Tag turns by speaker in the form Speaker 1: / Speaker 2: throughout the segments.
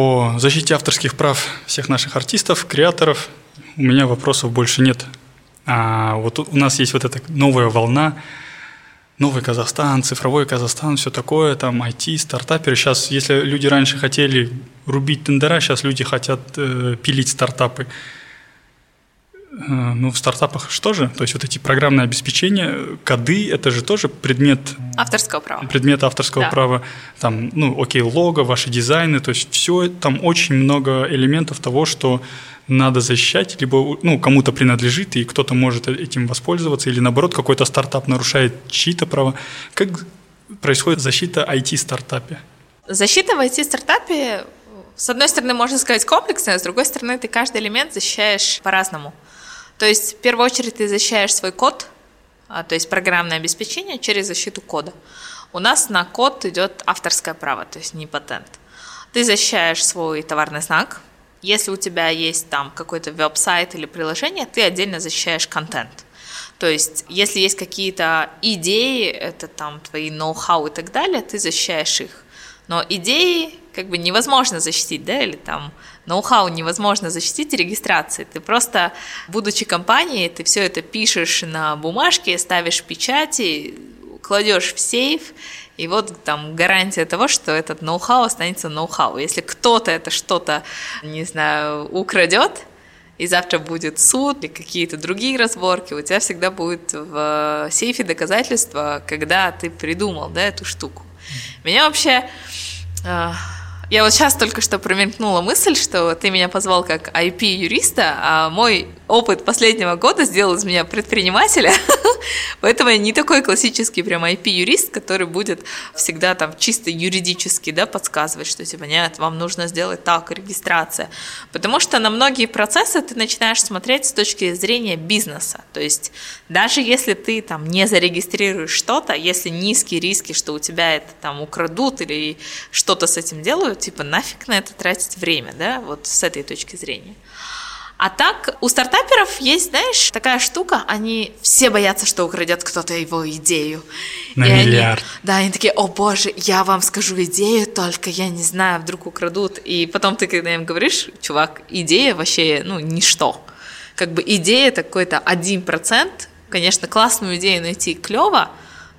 Speaker 1: по защите авторских прав всех наших артистов, креаторов у меня вопросов больше нет. А вот у нас есть вот эта новая волна, новый Казахстан, цифровой Казахстан, все такое, там IT, стартаперы. Сейчас, если люди раньше хотели рубить тендера, сейчас люди хотят э, пилить стартапы. Э, ну, в стартапах что же? То есть вот эти программные обеспечения, коды, это же тоже предмет...
Speaker 2: Авторского права.
Speaker 1: Предмет авторского да. права. Там, ну, окей, лого, ваши дизайны, то есть все, там очень много элементов того, что надо защищать, либо ну, кому-то принадлежит, и кто-то может этим воспользоваться, или наоборот, какой-то стартап нарушает чьи-то права. Как происходит защита IT-стартапе?
Speaker 2: Защита в IT-стартапе, с одной стороны, можно сказать комплексная, с другой стороны, ты каждый элемент защищаешь по-разному. То есть, в первую очередь, ты защищаешь свой код, а, то есть программное обеспечение через защиту кода. У нас на код идет авторское право, то есть не патент. Ты защищаешь свой товарный знак. Если у тебя есть там какой-то веб-сайт или приложение, ты отдельно защищаешь контент. То есть, если есть какие-то идеи, это там твои ноу-хау и так далее, ты защищаешь их. Но идеи как бы невозможно защитить, да, или там ноу-хау невозможно защитить регистрацией. Ты просто, будучи компанией, ты все это пишешь на бумажке, ставишь печати, кладешь в сейф, и вот там гарантия того, что этот ноу-хау останется ноу-хау. Если кто-то это что-то, не знаю, украдет, и завтра будет суд или какие-то другие разборки, у тебя всегда будет в сейфе доказательства, когда ты придумал да, эту штуку. Меня вообще... Я вот сейчас только что промелькнула мысль, что ты меня позвал как IP-юриста, а мой опыт последнего года сделал из меня предпринимателя, поэтому я не такой классический прям IP-юрист, который будет всегда там чисто юридически да, подсказывать, что типа нет, вам нужно сделать так, регистрация. Потому что на многие процессы ты начинаешь смотреть с точки зрения бизнеса. То есть даже если ты там не зарегистрируешь что-то, если низкие риски, что у тебя это там украдут или что-то с этим делают, типа нафиг на это тратить время, да, вот с этой точки зрения. А так, у стартаперов есть, знаешь, такая штука, они все боятся, что украдет кто-то его идею.
Speaker 1: На и миллиард.
Speaker 2: Они, да, они такие, о боже, я вам скажу идею, только я не знаю, вдруг украдут. И потом ты, когда им говоришь, чувак, идея вообще, ну, ничто. Как бы идея это какой-то один процент. Конечно, классную идею найти клево,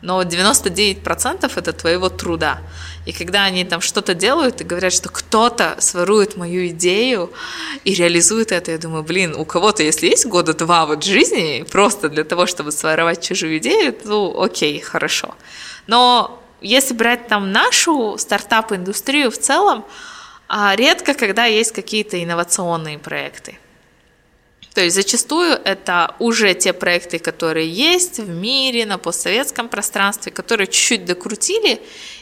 Speaker 2: но 99% это твоего труда. И когда они там что-то делают и говорят, что кто-то сворует мою идею и реализует это, я думаю, блин, у кого-то, если есть года два вот жизни, просто для того, чтобы своровать чужую идею, ну, окей, хорошо. Но если брать там нашу стартап-индустрию в целом, а, редко, когда есть какие-то инновационные проекты. То есть зачастую это уже те проекты, которые есть в мире, на постсоветском пространстве, которые чуть-чуть докрутили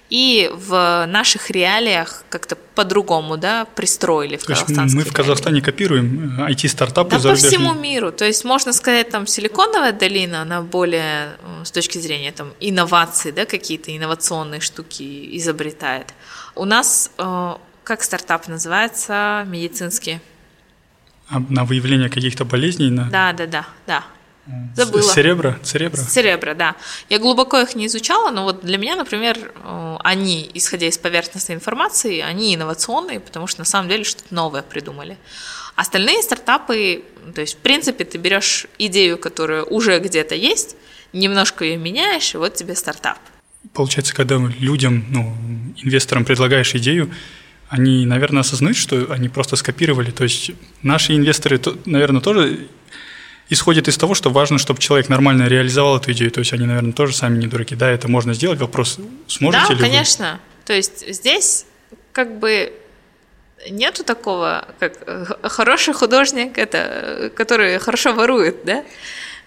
Speaker 2: и в наших реалиях как-то по-другому да, пристроили в
Speaker 1: То есть мы в Казахстане копируем IT-стартапы
Speaker 2: да, зарубежные? по всему миру. То есть можно сказать, там Силиконовая долина, она более э, с точки зрения там, инноваций, да, какие-то инновационные штуки изобретает. У нас, э, как стартап называется, медицинский?
Speaker 1: А на выявление каких-то болезней? На...
Speaker 2: Да, да, да, да. Забыла.
Speaker 1: Церебро? Церебро?
Speaker 2: Церебро, да. Я глубоко их не изучала, но вот для меня, например, э, они, исходя из поверхностной информации, они инновационные, потому что на самом деле что-то новое придумали. Остальные стартапы, то есть, в принципе, ты берешь идею, которая уже где-то есть, немножко ее меняешь, и вот тебе стартап.
Speaker 1: Получается, когда людям, ну, инвесторам предлагаешь идею, они, наверное, осознают, что они просто скопировали. То есть наши инвесторы, наверное, тоже исходит из того, что важно, чтобы человек нормально реализовал эту идею. То есть они, наверное, тоже сами не дураки. Да, это можно сделать. Вопрос, сможете
Speaker 2: да,
Speaker 1: ли
Speaker 2: конечно. Вы? То есть здесь как бы нету такого, как э, хороший художник, это, который хорошо ворует, да?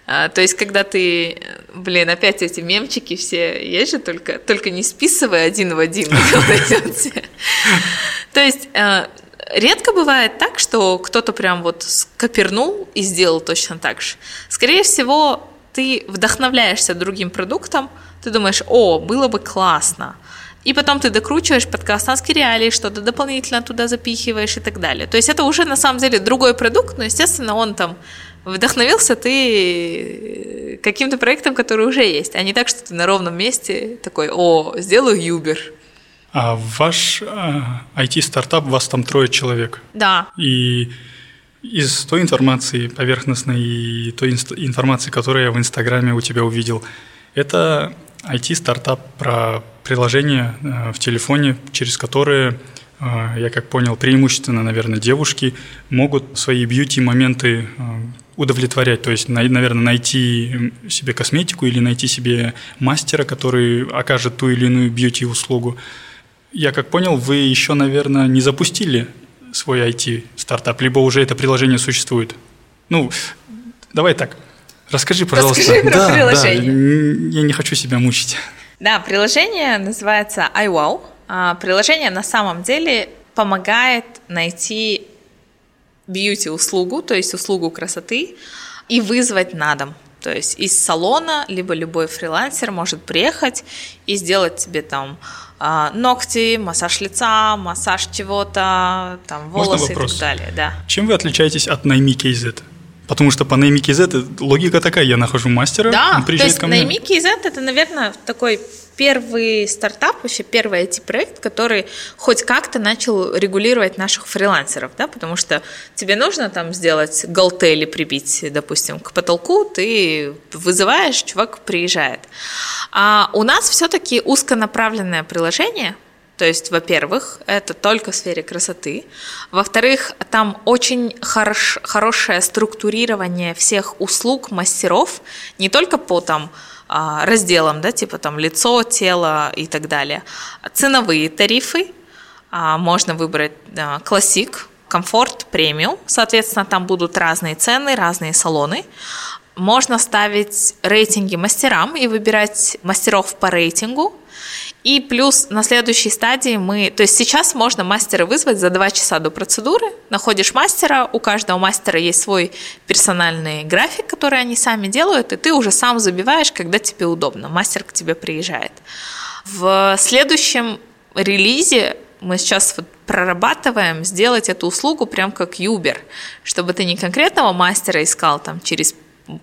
Speaker 2: А, то есть, когда ты, блин, опять эти мемчики все есть же, только, только не списывай один в один. То есть, э, редко бывает так, что кто-то прям вот скопернул и сделал точно так же. Скорее всего, ты вдохновляешься другим продуктом, ты думаешь, о, было бы классно. И потом ты докручиваешь под казахстанские реалии, что-то дополнительно туда запихиваешь и так далее. То есть это уже на самом деле другой продукт, но, естественно, он там вдохновился ты каким-то проектом, который уже есть, а не так, что ты на ровном месте такой, о, сделаю Uber.
Speaker 1: А ваш IT-стартап, вас там трое человек.
Speaker 2: Да.
Speaker 1: И из той информации поверхностной и той информации, которую я в Инстаграме у тебя увидел, это IT-стартап про приложение э, в телефоне, через которые, э, я как понял, преимущественно, наверное, девушки могут свои бьюти-моменты э, удовлетворять, то есть, наверное, найти себе косметику или найти себе мастера, который окажет ту или иную бьюти-услугу. Я как понял, вы еще, наверное, не запустили свой IT-стартап, либо уже это приложение существует. Ну, давай так. Расскажи, пожалуйста.
Speaker 2: Расскажи про
Speaker 1: да,
Speaker 2: приложение.
Speaker 1: Да, я не хочу себя мучить.
Speaker 2: Да, приложение называется iWow. А, приложение на самом деле помогает найти бьюти-услугу, то есть услугу красоты, и вызвать на дом. То есть из салона, либо любой фрилансер может приехать и сделать тебе там а, ногти, массаж лица, массаж чего-то, там волосы и так далее. Да.
Speaker 1: Чем вы отличаетесь от Найми KZ? Потому что по Найми KZ логика такая, я нахожу мастера,
Speaker 2: да,
Speaker 1: он приезжает
Speaker 2: то есть ко мне. KZ это, наверное, такой первый стартап, вообще первый IT-проект, который хоть как-то начал регулировать наших фрилансеров, да, потому что тебе нужно там сделать галтели прибить, допустим, к потолку, ты вызываешь, чувак приезжает. А у нас все-таки узконаправленное приложение, то есть, во-первых, это только в сфере красоты. Во-вторых, там очень хорош, хорошее структурирование всех услуг мастеров, не только по там а, разделам, да, типа там лицо, тело и так далее. Ценовые тарифы а, можно выбрать классик, комфорт, премиум. Соответственно, там будут разные цены, разные салоны. Можно ставить рейтинги мастерам и выбирать мастеров по рейтингу. И плюс на следующей стадии мы, то есть сейчас можно мастера вызвать за два часа до процедуры, находишь мастера, у каждого мастера есть свой персональный график, который они сами делают, и ты уже сам забиваешь, когда тебе удобно, мастер к тебе приезжает. В следующем релизе мы сейчас вот прорабатываем сделать эту услугу прям как Uber, чтобы ты не конкретного мастера искал там через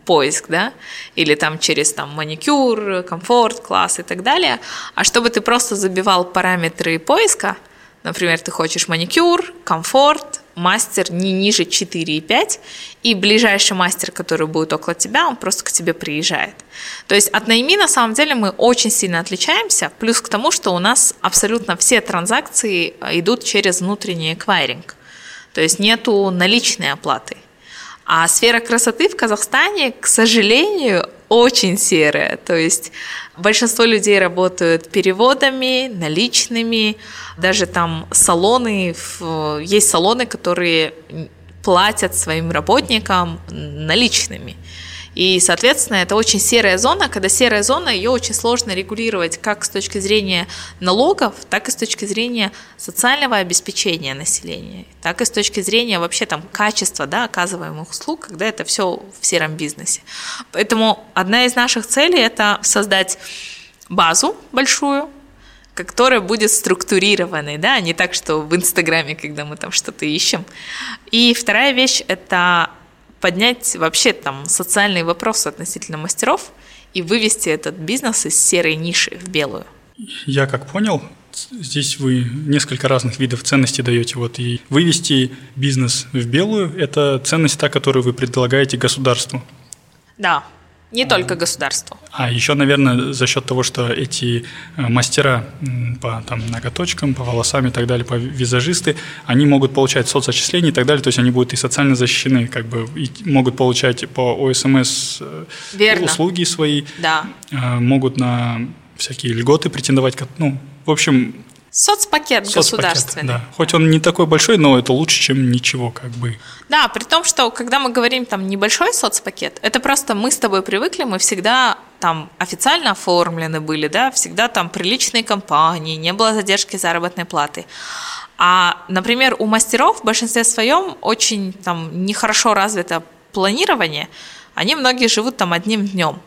Speaker 2: поиск, да, или там через там маникюр, комфорт, класс и так далее, а чтобы ты просто забивал параметры поиска, например, ты хочешь маникюр, комфорт, мастер не ниже 4,5, и ближайший мастер, который будет около тебя, он просто к тебе приезжает. То есть от найми на самом деле мы очень сильно отличаемся, плюс к тому, что у нас абсолютно все транзакции идут через внутренний эквайринг, то есть нету наличной оплаты. А сфера красоты в Казахстане, к сожалению, очень серая. То есть большинство людей работают переводами, наличными, даже там салоны, есть салоны, которые платят своим работникам наличными. И, соответственно, это очень серая зона. Когда серая зона, ее очень сложно регулировать как с точки зрения налогов, так и с точки зрения социального обеспечения населения, так и с точки зрения вообще там качества да, оказываемых услуг, когда это все в сером бизнесе. Поэтому одна из наших целей – это создать базу большую, которая будет структурированной, да, а не так, что в Инстаграме, когда мы там что-то ищем. И вторая вещь – это поднять вообще там социальные вопросы относительно мастеров и вывести этот бизнес из серой ниши в белую.
Speaker 1: Я как понял, здесь вы несколько разных видов ценностей даете. Вот и вывести бизнес в белую – это ценность та, которую вы предлагаете государству.
Speaker 2: Да, не только государству.
Speaker 1: А еще, наверное, за счет того, что эти э, мастера по там, ноготочкам, по волосам и так далее, по визажисты, они могут получать соцотчисления и так далее, то есть они будут и социально защищены, как бы, и могут получать по ОСМС э, Верно. услуги свои,
Speaker 2: да.
Speaker 1: Э, могут на всякие льготы претендовать, ну, в общем,
Speaker 2: Соцпакет, Соцпакет государственный.
Speaker 1: Да. Хоть он не такой большой, но это лучше, чем ничего, как бы.
Speaker 2: Да, при том, что когда мы говорим там небольшой соцпакет, это просто мы с тобой привыкли, мы всегда там официально оформлены были, да, всегда там приличные компании, не было задержки заработной платы. А, например, у мастеров в большинстве своем очень там нехорошо развито планирование, они многие живут там одним днем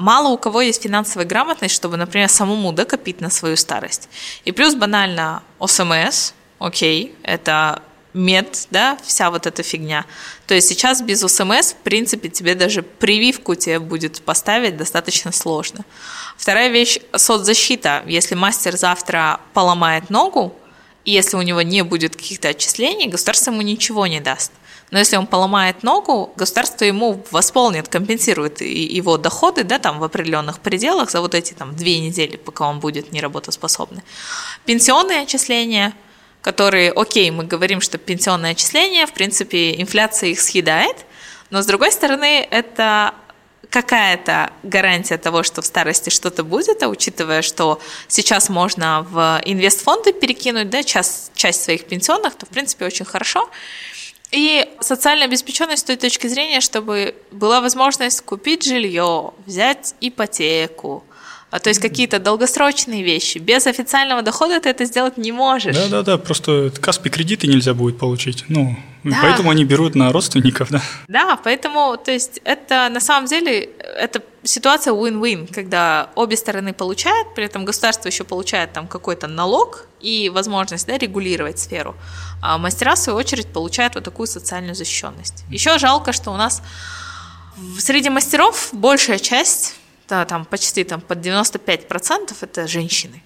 Speaker 2: мало у кого есть финансовая грамотность, чтобы, например, самому докопить на свою старость. И плюс банально ОСМС, окей, это мед, да, вся вот эта фигня. То есть сейчас без УСМС, в принципе, тебе даже прививку тебе будет поставить достаточно сложно. Вторая вещь – соцзащита. Если мастер завтра поломает ногу, и если у него не будет каких-то отчислений, государство ему ничего не даст. Но если он поломает ногу, государство ему восполнит, компенсирует его доходы, да, там в определенных пределах за вот эти там две недели, пока он будет неработоспособный. Пенсионные отчисления – которые, окей, мы говорим, что пенсионное отчисление, в принципе, инфляция их съедает, но с другой стороны, это какая-то гарантия того, что в старости что-то будет, а учитывая, что сейчас можно в инвестфонды перекинуть да, часть, часть своих пенсионных, то, в принципе, очень хорошо. И социальная обеспеченность с той точки зрения, чтобы была возможность купить жилье, взять ипотеку, то есть какие-то долгосрочные вещи. Без официального дохода ты это сделать не можешь.
Speaker 1: Да, да, да. Просто Каспи кредиты нельзя будет получить. Ну, да. поэтому они берут на родственников, да.
Speaker 2: Да, поэтому, то есть, это на самом деле это ситуация win-win, когда обе стороны получают, при этом государство еще получает там какой-то налог и возможность да, регулировать сферу. А мастера, в свою очередь, получают вот такую социальную защищенность. Еще жалко, что у нас среди мастеров большая часть да, там почти там, под 95% это женщины.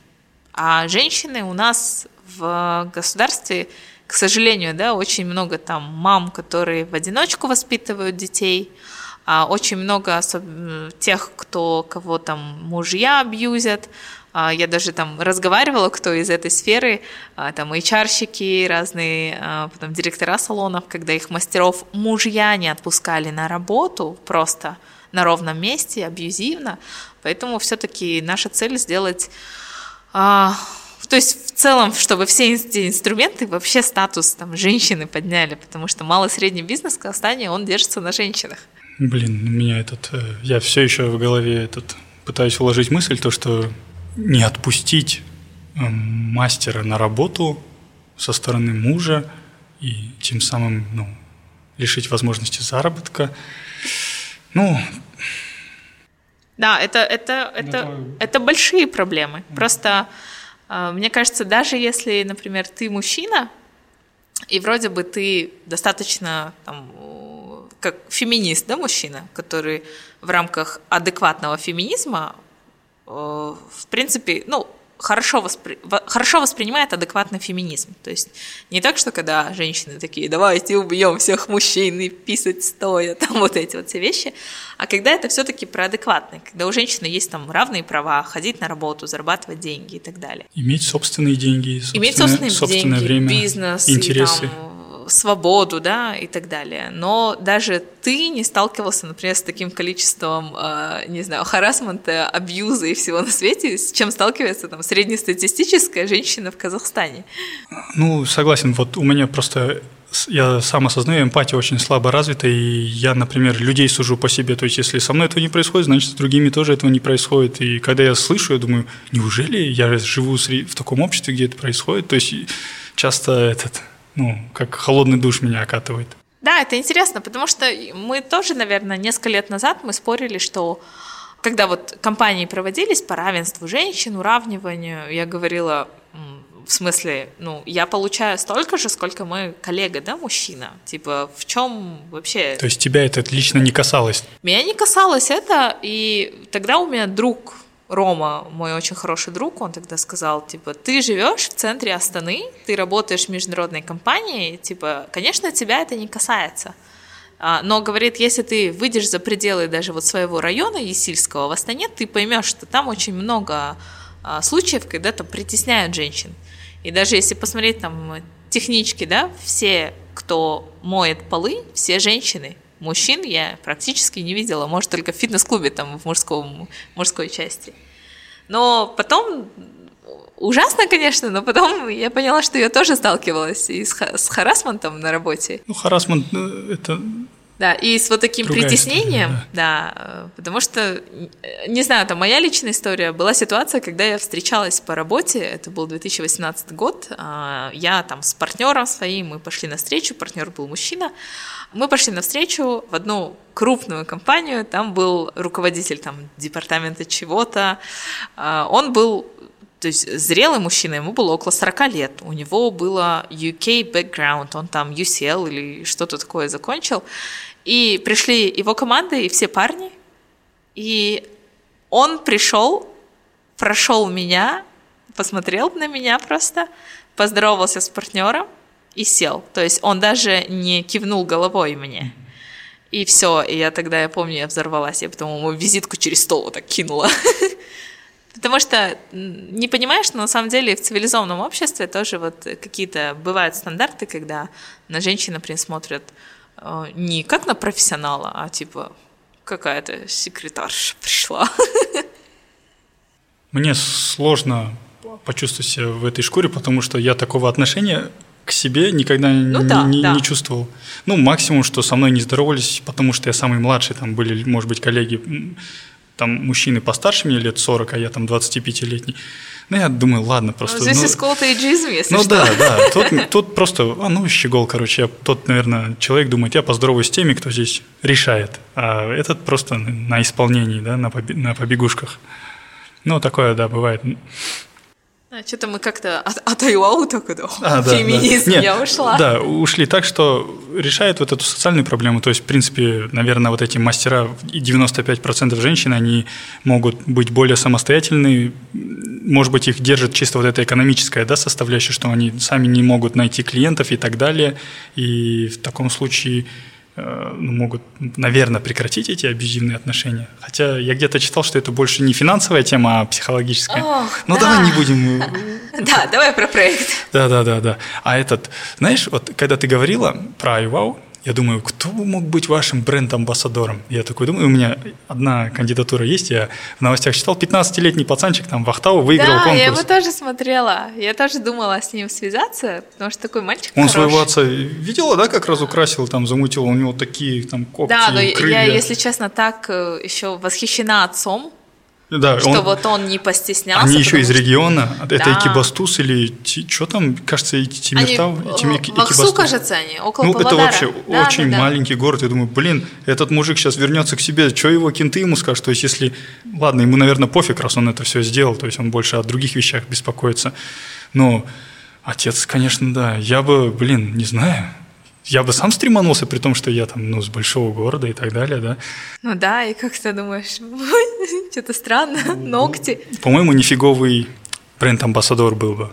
Speaker 2: А женщины у нас в государстве, к сожалению, да, очень много там мам, которые в одиночку воспитывают детей, а очень много особ... тех, кто кого там мужья абьюзят. А я даже там разговаривала, кто из этой сферы, а, там HR-щики, разные а, потом директора салонов, когда их мастеров мужья не отпускали на работу просто, на ровном месте, абьюзивно. Поэтому все-таки наша цель сделать... А, то есть в целом, чтобы все эти инструменты, вообще статус там, женщины подняли, потому что малый средний бизнес в Казахстане, он держится на женщинах.
Speaker 1: Блин, у меня этот... Э, я все еще в голове этот пытаюсь вложить мысль, то, что не отпустить э, мастера на работу со стороны мужа и тем самым ну, лишить возможности заработка. Ну,
Speaker 2: да, это, это, это, это большие проблемы. Просто э, мне кажется, даже если, например, ты мужчина, и вроде бы ты достаточно там, как феминист, да, мужчина, который в рамках адекватного феминизма, э, в принципе, ну, хорошо, воспри... хорошо воспринимает адекватный феминизм. То есть не так, что когда женщины такие, давайте убьем всех мужчин и писать стоя, там вот эти вот все вещи, а когда это все-таки про адекватный, когда у женщины есть там равные права, ходить на работу, зарабатывать деньги и так далее.
Speaker 1: Иметь собственные деньги, собственное,
Speaker 2: Иметь собственные
Speaker 1: собственное
Speaker 2: деньги,
Speaker 1: время,
Speaker 2: бизнес,
Speaker 1: интересы.
Speaker 2: И, там, свободу, да, и так далее. Но даже ты не сталкивался, например, с таким количеством, э, не знаю, харасмента, абьюза и всего на свете, с чем сталкивается там среднестатистическая женщина в Казахстане.
Speaker 1: Ну, согласен. Вот у меня просто я сам осознаю, эмпатия очень слабо развита, и я, например, людей сужу по себе. То есть, если со мной этого не происходит, значит, с другими тоже этого не происходит. И когда я слышу, я думаю, неужели я живу в таком обществе, где это происходит? То есть, часто этот ну, как холодный душ меня окатывает.
Speaker 2: Да, это интересно, потому что мы тоже, наверное, несколько лет назад мы спорили, что когда вот компании проводились по равенству женщин, уравниванию, я говорила, в смысле, ну, я получаю столько же, сколько мой коллега, да, мужчина. Типа, в чем вообще...
Speaker 1: То есть тебя это лично не касалось?
Speaker 2: Меня не касалось это, и тогда у меня друг Рома, мой очень хороший друг, он тогда сказал, типа, ты живешь в центре Астаны, ты работаешь в международной компании, типа, конечно, тебя это не касается. А, но, говорит, если ты выйдешь за пределы даже вот своего района Есильского в Астане, ты поймешь, что там очень много а, случаев, когда там притесняют женщин. И даже если посмотреть там технички, да, все, кто моет полы, все женщины. Мужчин я практически не видела, может, только в фитнес-клубе там в мужском, мужской части. Но потом ужасно, конечно, но потом я поняла, что я тоже сталкивалась и с, с харасментом на работе.
Speaker 1: Ну, харасмент э, это
Speaker 2: да, и с вот таким Другая притеснением, история, да. да, потому что, не знаю, там моя личная история, была ситуация, когда я встречалась по работе, это был 2018 год, а, я там с партнером своим, мы пошли на встречу, партнер был мужчина, мы пошли на встречу в одну крупную компанию, там был руководитель там департамента чего-то, а, он был то есть зрелый мужчина, ему было около 40 лет, у него было UK background, он там UCL или что-то такое закончил, и пришли его команды и все парни, и он пришел, прошел меня, посмотрел на меня просто, поздоровался с партнером и сел. То есть он даже не кивнул головой мне. И все, и я тогда, я помню, я взорвалась, я потом ему визитку через стол вот так кинула. Потому что не понимаешь, но на самом деле в цивилизованном обществе тоже вот какие-то бывают стандарты, когда на женщин, например, смотрят э, не как на профессионала, а типа какая-то секретарша пришла.
Speaker 1: Мне сложно почувствовать себя в этой шкуре, потому что я такого отношения к себе никогда ну, не, да, не, да. не чувствовал. Ну, максимум, что со мной не здоровались, потому что я самый младший, там были, может быть, коллеги, там мужчины постарше меня лет 40, а я там 25-летний. Ну, я думаю, ладно, просто...
Speaker 2: Ну, здесь ну, исколотый эйджизм, если
Speaker 1: Ну,
Speaker 2: что.
Speaker 1: да, да, тут, тут просто, а, ну, щегол, короче, я, тот, наверное, человек думает, я поздороваюсь с теми, кто здесь решает, а этот просто на исполнении, да, на, побе на побегушках. Ну, такое, да, бывает.
Speaker 2: А, что-то мы как-то от, от Айуау только да, а, да, феминизм, да. Нет, я ушла.
Speaker 1: Да, ушли так, что решает вот эту социальную проблему. То есть, в принципе, наверное, вот эти мастера, и 95% женщин, они могут быть более самостоятельны. Может быть, их держит чисто вот эта экономическая да, составляющая, что они сами не могут найти клиентов и так далее. И в таком случае могут, наверное, прекратить эти абьюзивные отношения. Хотя я где-то читал, что это больше не финансовая тема, а психологическая. Ох, ну, да. давай не будем... Э,
Speaker 2: да, давай про проект.
Speaker 1: Да, да, да, да. А этот, знаешь, вот когда ты говорила про iWow, я думаю, кто мог быть вашим бренд-амбассадором? Я такой думаю, у меня одна кандидатура есть, я в новостях читал, 15-летний пацанчик там в Ахтау выиграл да, конкурс.
Speaker 2: я его тоже смотрела, я тоже думала с ним связаться, потому что такой мальчик
Speaker 1: Он
Speaker 2: хороший.
Speaker 1: своего отца видела, да, как разукрасил, там замутил, у него такие там когти,
Speaker 2: Да, но
Speaker 1: крылья.
Speaker 2: я, если честно, так э, еще восхищена отцом,
Speaker 1: да,
Speaker 2: что он, вот он не постеснялся.
Speaker 1: Они еще из региона, да. это Экибастуз или что там, кажется, Тимиртау?
Speaker 2: Они, Тим, в Аксу, кажется, они, около
Speaker 1: Ну,
Speaker 2: Павлодара.
Speaker 1: это вообще да, очень да, маленький да. город. Я думаю, блин, этот мужик сейчас вернется к себе, что его кенты ему скажут? То есть, если, ладно, ему, наверное, пофиг, раз он это все сделал, то есть он больше о других вещах беспокоится. Но отец, конечно, да, я бы, блин, не знаю, я бы сам стреманулся, при том, что я там, ну, с большого города и так далее, да.
Speaker 2: Ну да, и как ты думаешь, что-то странно, ну, ногти.
Speaker 1: По-моему, нифиговый бренд-амбассадор был бы.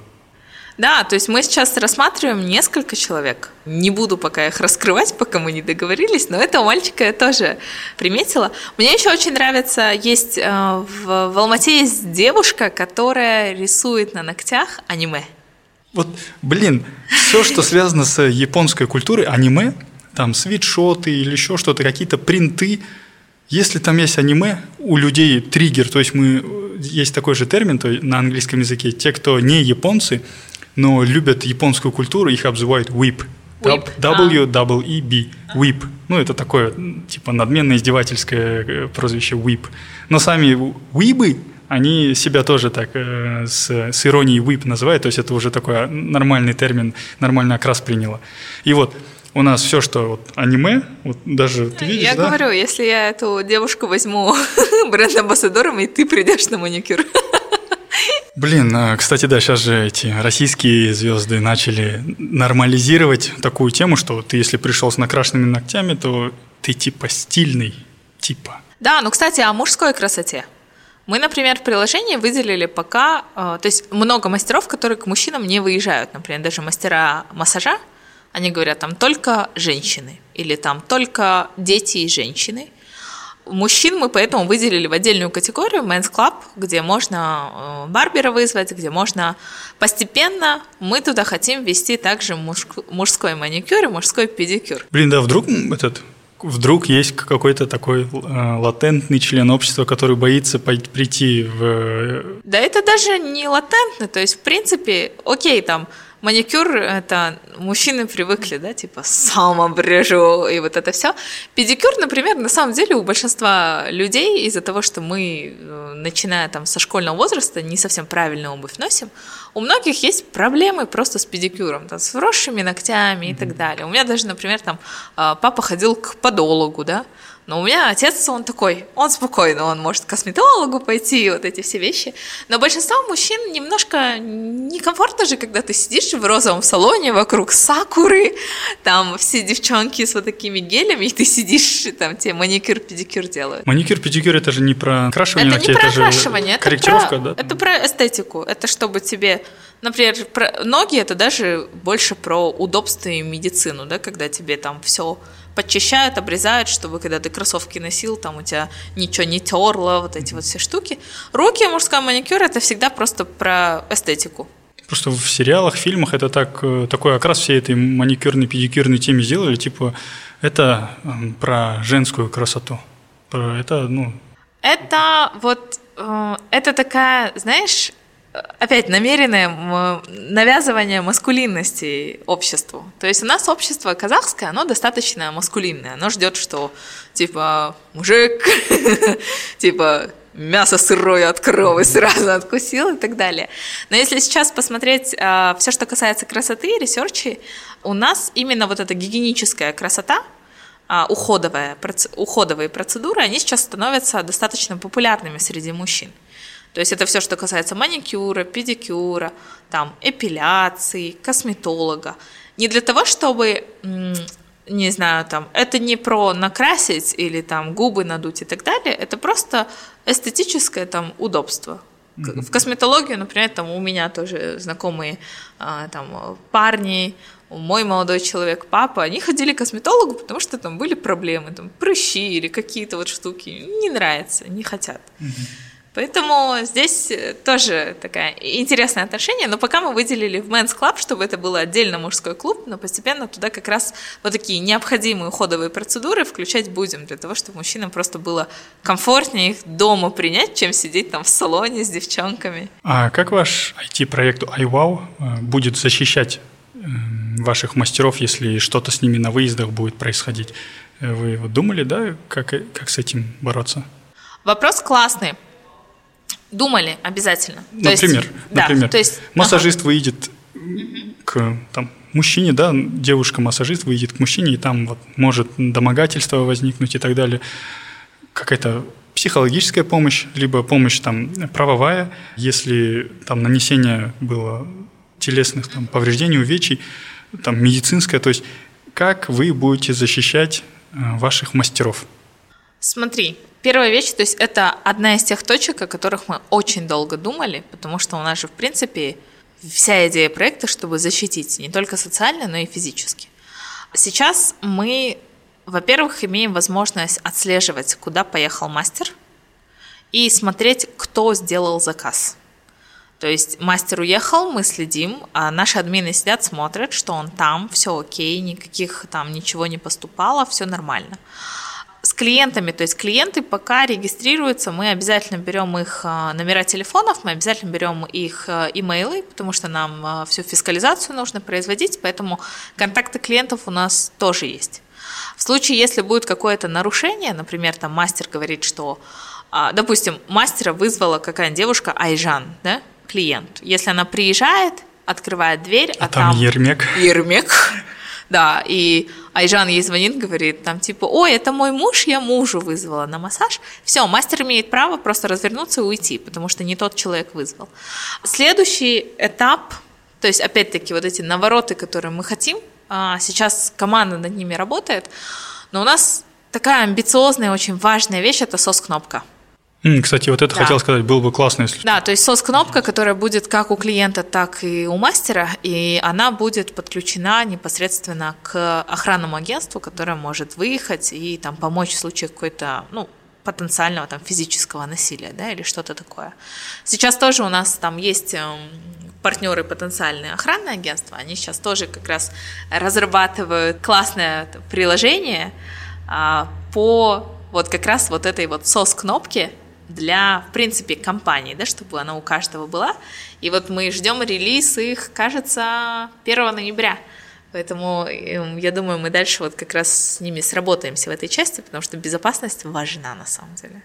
Speaker 2: Да, то есть мы сейчас рассматриваем несколько человек. Не буду пока их раскрывать, пока мы не договорились, но этого мальчика я тоже приметила. Мне еще очень нравится, есть э, в, в Алмате есть девушка, которая рисует на ногтях аниме.
Speaker 1: Вот, блин, все, что связано с японской культурой, аниме, там свитшоты или еще что-то, какие-то принты, если там есть аниме, у людей триггер, то есть мы есть такой же термин то на английском языке, те, кто не японцы, но любят японскую культуру, их обзывают whip. W-E-B, whip. Ну, это такое, типа, надменное издевательское э, прозвище whip. Но сами уибы, они себя тоже так э, с, с иронией whip называют, то есть это уже такой нормальный термин, нормальный окрас приняло. И вот у нас все, что вот аниме, вот даже ты видишь,
Speaker 2: Я
Speaker 1: да?
Speaker 2: говорю, если я эту девушку возьму бренд-амбассадором, и ты придешь на маникюр.
Speaker 1: Блин, а, кстати, да, сейчас же эти российские звезды начали нормализировать такую тему, что ты если пришел с накрашенными ногтями, то ты типа стильный, типа.
Speaker 2: Да, ну, кстати, о мужской красоте. Мы, например, в приложении выделили пока, э, то есть много мастеров, которые к мужчинам не выезжают, например, даже мастера массажа, они говорят там только женщины или там только дети и женщины. Мужчин мы поэтому выделили в отдельную категорию Men's Club, где можно э, барбера вызвать, где можно постепенно мы туда хотим ввести также мужской маникюр и мужской педикюр.
Speaker 1: Блин, да, вдруг этот вдруг есть какой-то такой э, латентный член общества, который боится прийти в... Э,
Speaker 2: да это даже не латентный, то есть, в принципе, окей, там, маникюр это мужчины привыкли, да, типа сам обрежу и вот это все. Педикюр, например, на самом деле у большинства людей из-за того, что мы, э, начиная там со школьного возраста, не совсем правильно обувь носим, у многих есть проблемы просто с педикюром, там, с вросшими ногтями и так далее. У меня даже, например, там а, папа ходил к подологу, да, Но у меня отец, он такой, он спокойно, он может к косметологу пойти, вот эти все вещи. Но большинство мужчин немножко некомфортно же, когда ты сидишь в розовом салоне, вокруг сакуры, там все девчонки с вот такими гелями, и ты сидишь, там тебе маникюр, педикюр делают.
Speaker 1: Маникюр, педикюр, это же не про окрашивание
Speaker 2: Это не про окрашивание, это про,
Speaker 1: да?
Speaker 2: это про эстетику. Это чтобы тебе, например, про ноги это даже больше про удобство и медицину, да, когда тебе там все подчищают, обрезают, чтобы когда ты кроссовки носил, там у тебя ничего не терло, вот эти вот все штуки. Руки, мужская маникюр это всегда просто про эстетику.
Speaker 1: Просто в сериалах, фильмах это так, э, такой окрас всей этой маникюрной, педикюрной теме сделали, типа это м, про женскую красоту. Про это, ну,
Speaker 2: Это вот, э, это такая, знаешь, опять намеренное навязывание маскулинности обществу. То есть у нас общество казахское, оно достаточно маскулинное. Оно ждет, что типа мужик, типа мясо сырое от коровы сразу откусил и так далее. Но если сейчас посмотреть все, что касается красоты, ресерчи, у нас именно вот эта гигиеническая красота, а, уходовая, уходовые процедуры, они сейчас становятся достаточно популярными среди мужчин. То есть это все, что касается маникюра, педикюра, там, эпиляции, косметолога. Не для того, чтобы, не знаю, там, это не про накрасить или там губы надуть и так далее, это просто эстетическое там удобство. В косметологию, например, там у меня тоже знакомые а, там парни, мой молодой человек, папа, они ходили к косметологу, потому что там были проблемы, там прыщи или какие-то вот штуки. Не нравится, не хотят. Поэтому здесь э, тоже такая интересное отношение, но пока мы выделили в Men's Club, чтобы это был отдельно мужской клуб, но постепенно туда как раз вот такие необходимые уходовые процедуры включать будем, для того, чтобы мужчинам просто было комфортнее их дома принять, чем сидеть там в салоне с девчонками.
Speaker 1: А как ваш IT-проект iWow э, будет защищать э, ваших мастеров, если что-то с ними на выездах будет происходить? Э, Вы вот думали, да, как, как с этим бороться?
Speaker 2: Вопрос классный. Думали обязательно. То есть-
Speaker 1: Например,
Speaker 2: да,
Speaker 1: например,
Speaker 2: то есть,
Speaker 1: массажист выйдет к там, мужчине, да, девушка-массажист выйдет к мужчине, и там вот может домогательство возникнуть и так далее. Какая-то психологическая помощь, либо помощь там правовая, если там нанесение было телесных там, повреждений, увечий, там медицинская, то есть как вы будете защищать э, ваших мастеров?
Speaker 2: Смотри, первая вещь, то есть это одна из тех точек, о которых мы очень долго думали, потому что у нас же, в принципе, вся идея проекта, чтобы защитить не только социально, но и физически. Сейчас мы, во-первых, имеем возможность отслеживать, куда поехал мастер, и смотреть, кто сделал заказ. То есть мастер уехал, мы следим, а наши админы сидят, смотрят, что он там, все окей, никаких там ничего не поступало, все нормально. С клиентами, то есть клиенты пока регистрируются, мы обязательно берем их а, номера телефонов, мы обязательно берем их а, имейлы, потому что нам а, всю фискализацию нужно производить, поэтому контакты клиентов у нас тоже есть. В случае, если будет какое-то нарушение, например, там мастер говорит, что, допустим, мастера вызвала какая-нибудь девушка Айжан, да, клиент. Если она приезжает, открывает дверь, а,
Speaker 1: А там Ермек.
Speaker 2: Ермек. Да, и Айжан ей звонит, говорит, там типа, ой, это мой муж, я мужу вызвала на массаж. Все, мастер имеет право просто развернуться и уйти, потому что не тот человек вызвал. Следующий этап, то есть опять-таки вот эти навороты, которые мы хотим, а, сейчас команда над ними работает, но у нас такая амбициозная, очень важная вещь – это сос-кнопка.
Speaker 1: Кстати, вот это
Speaker 2: Да.
Speaker 1: хотел сказать, было бы классно, если...
Speaker 2: Да, то есть сос-кнопка, которая будет как у клиента, так и у мастера, и она будет подключена непосредственно к охранному агентству, которое может выехать и там помочь в случае какой-то, ну, потенциального там физического насилия, да, или что-то такое. Сейчас тоже у нас там есть эм, партнеры потенциальные охранное агентство, они сейчас тоже как раз разрабатывают классное приложение а, по вот как раз вот этой вот сос-кнопке для, в принципе, компании, да, чтобы она у каждого была. И вот мы ждем релиз их, кажется, 1 ноября. Поэтому эм, я думаю, мы дальше вот как раз с ними сработаемся в этой части, потому что безопасность важна на самом деле.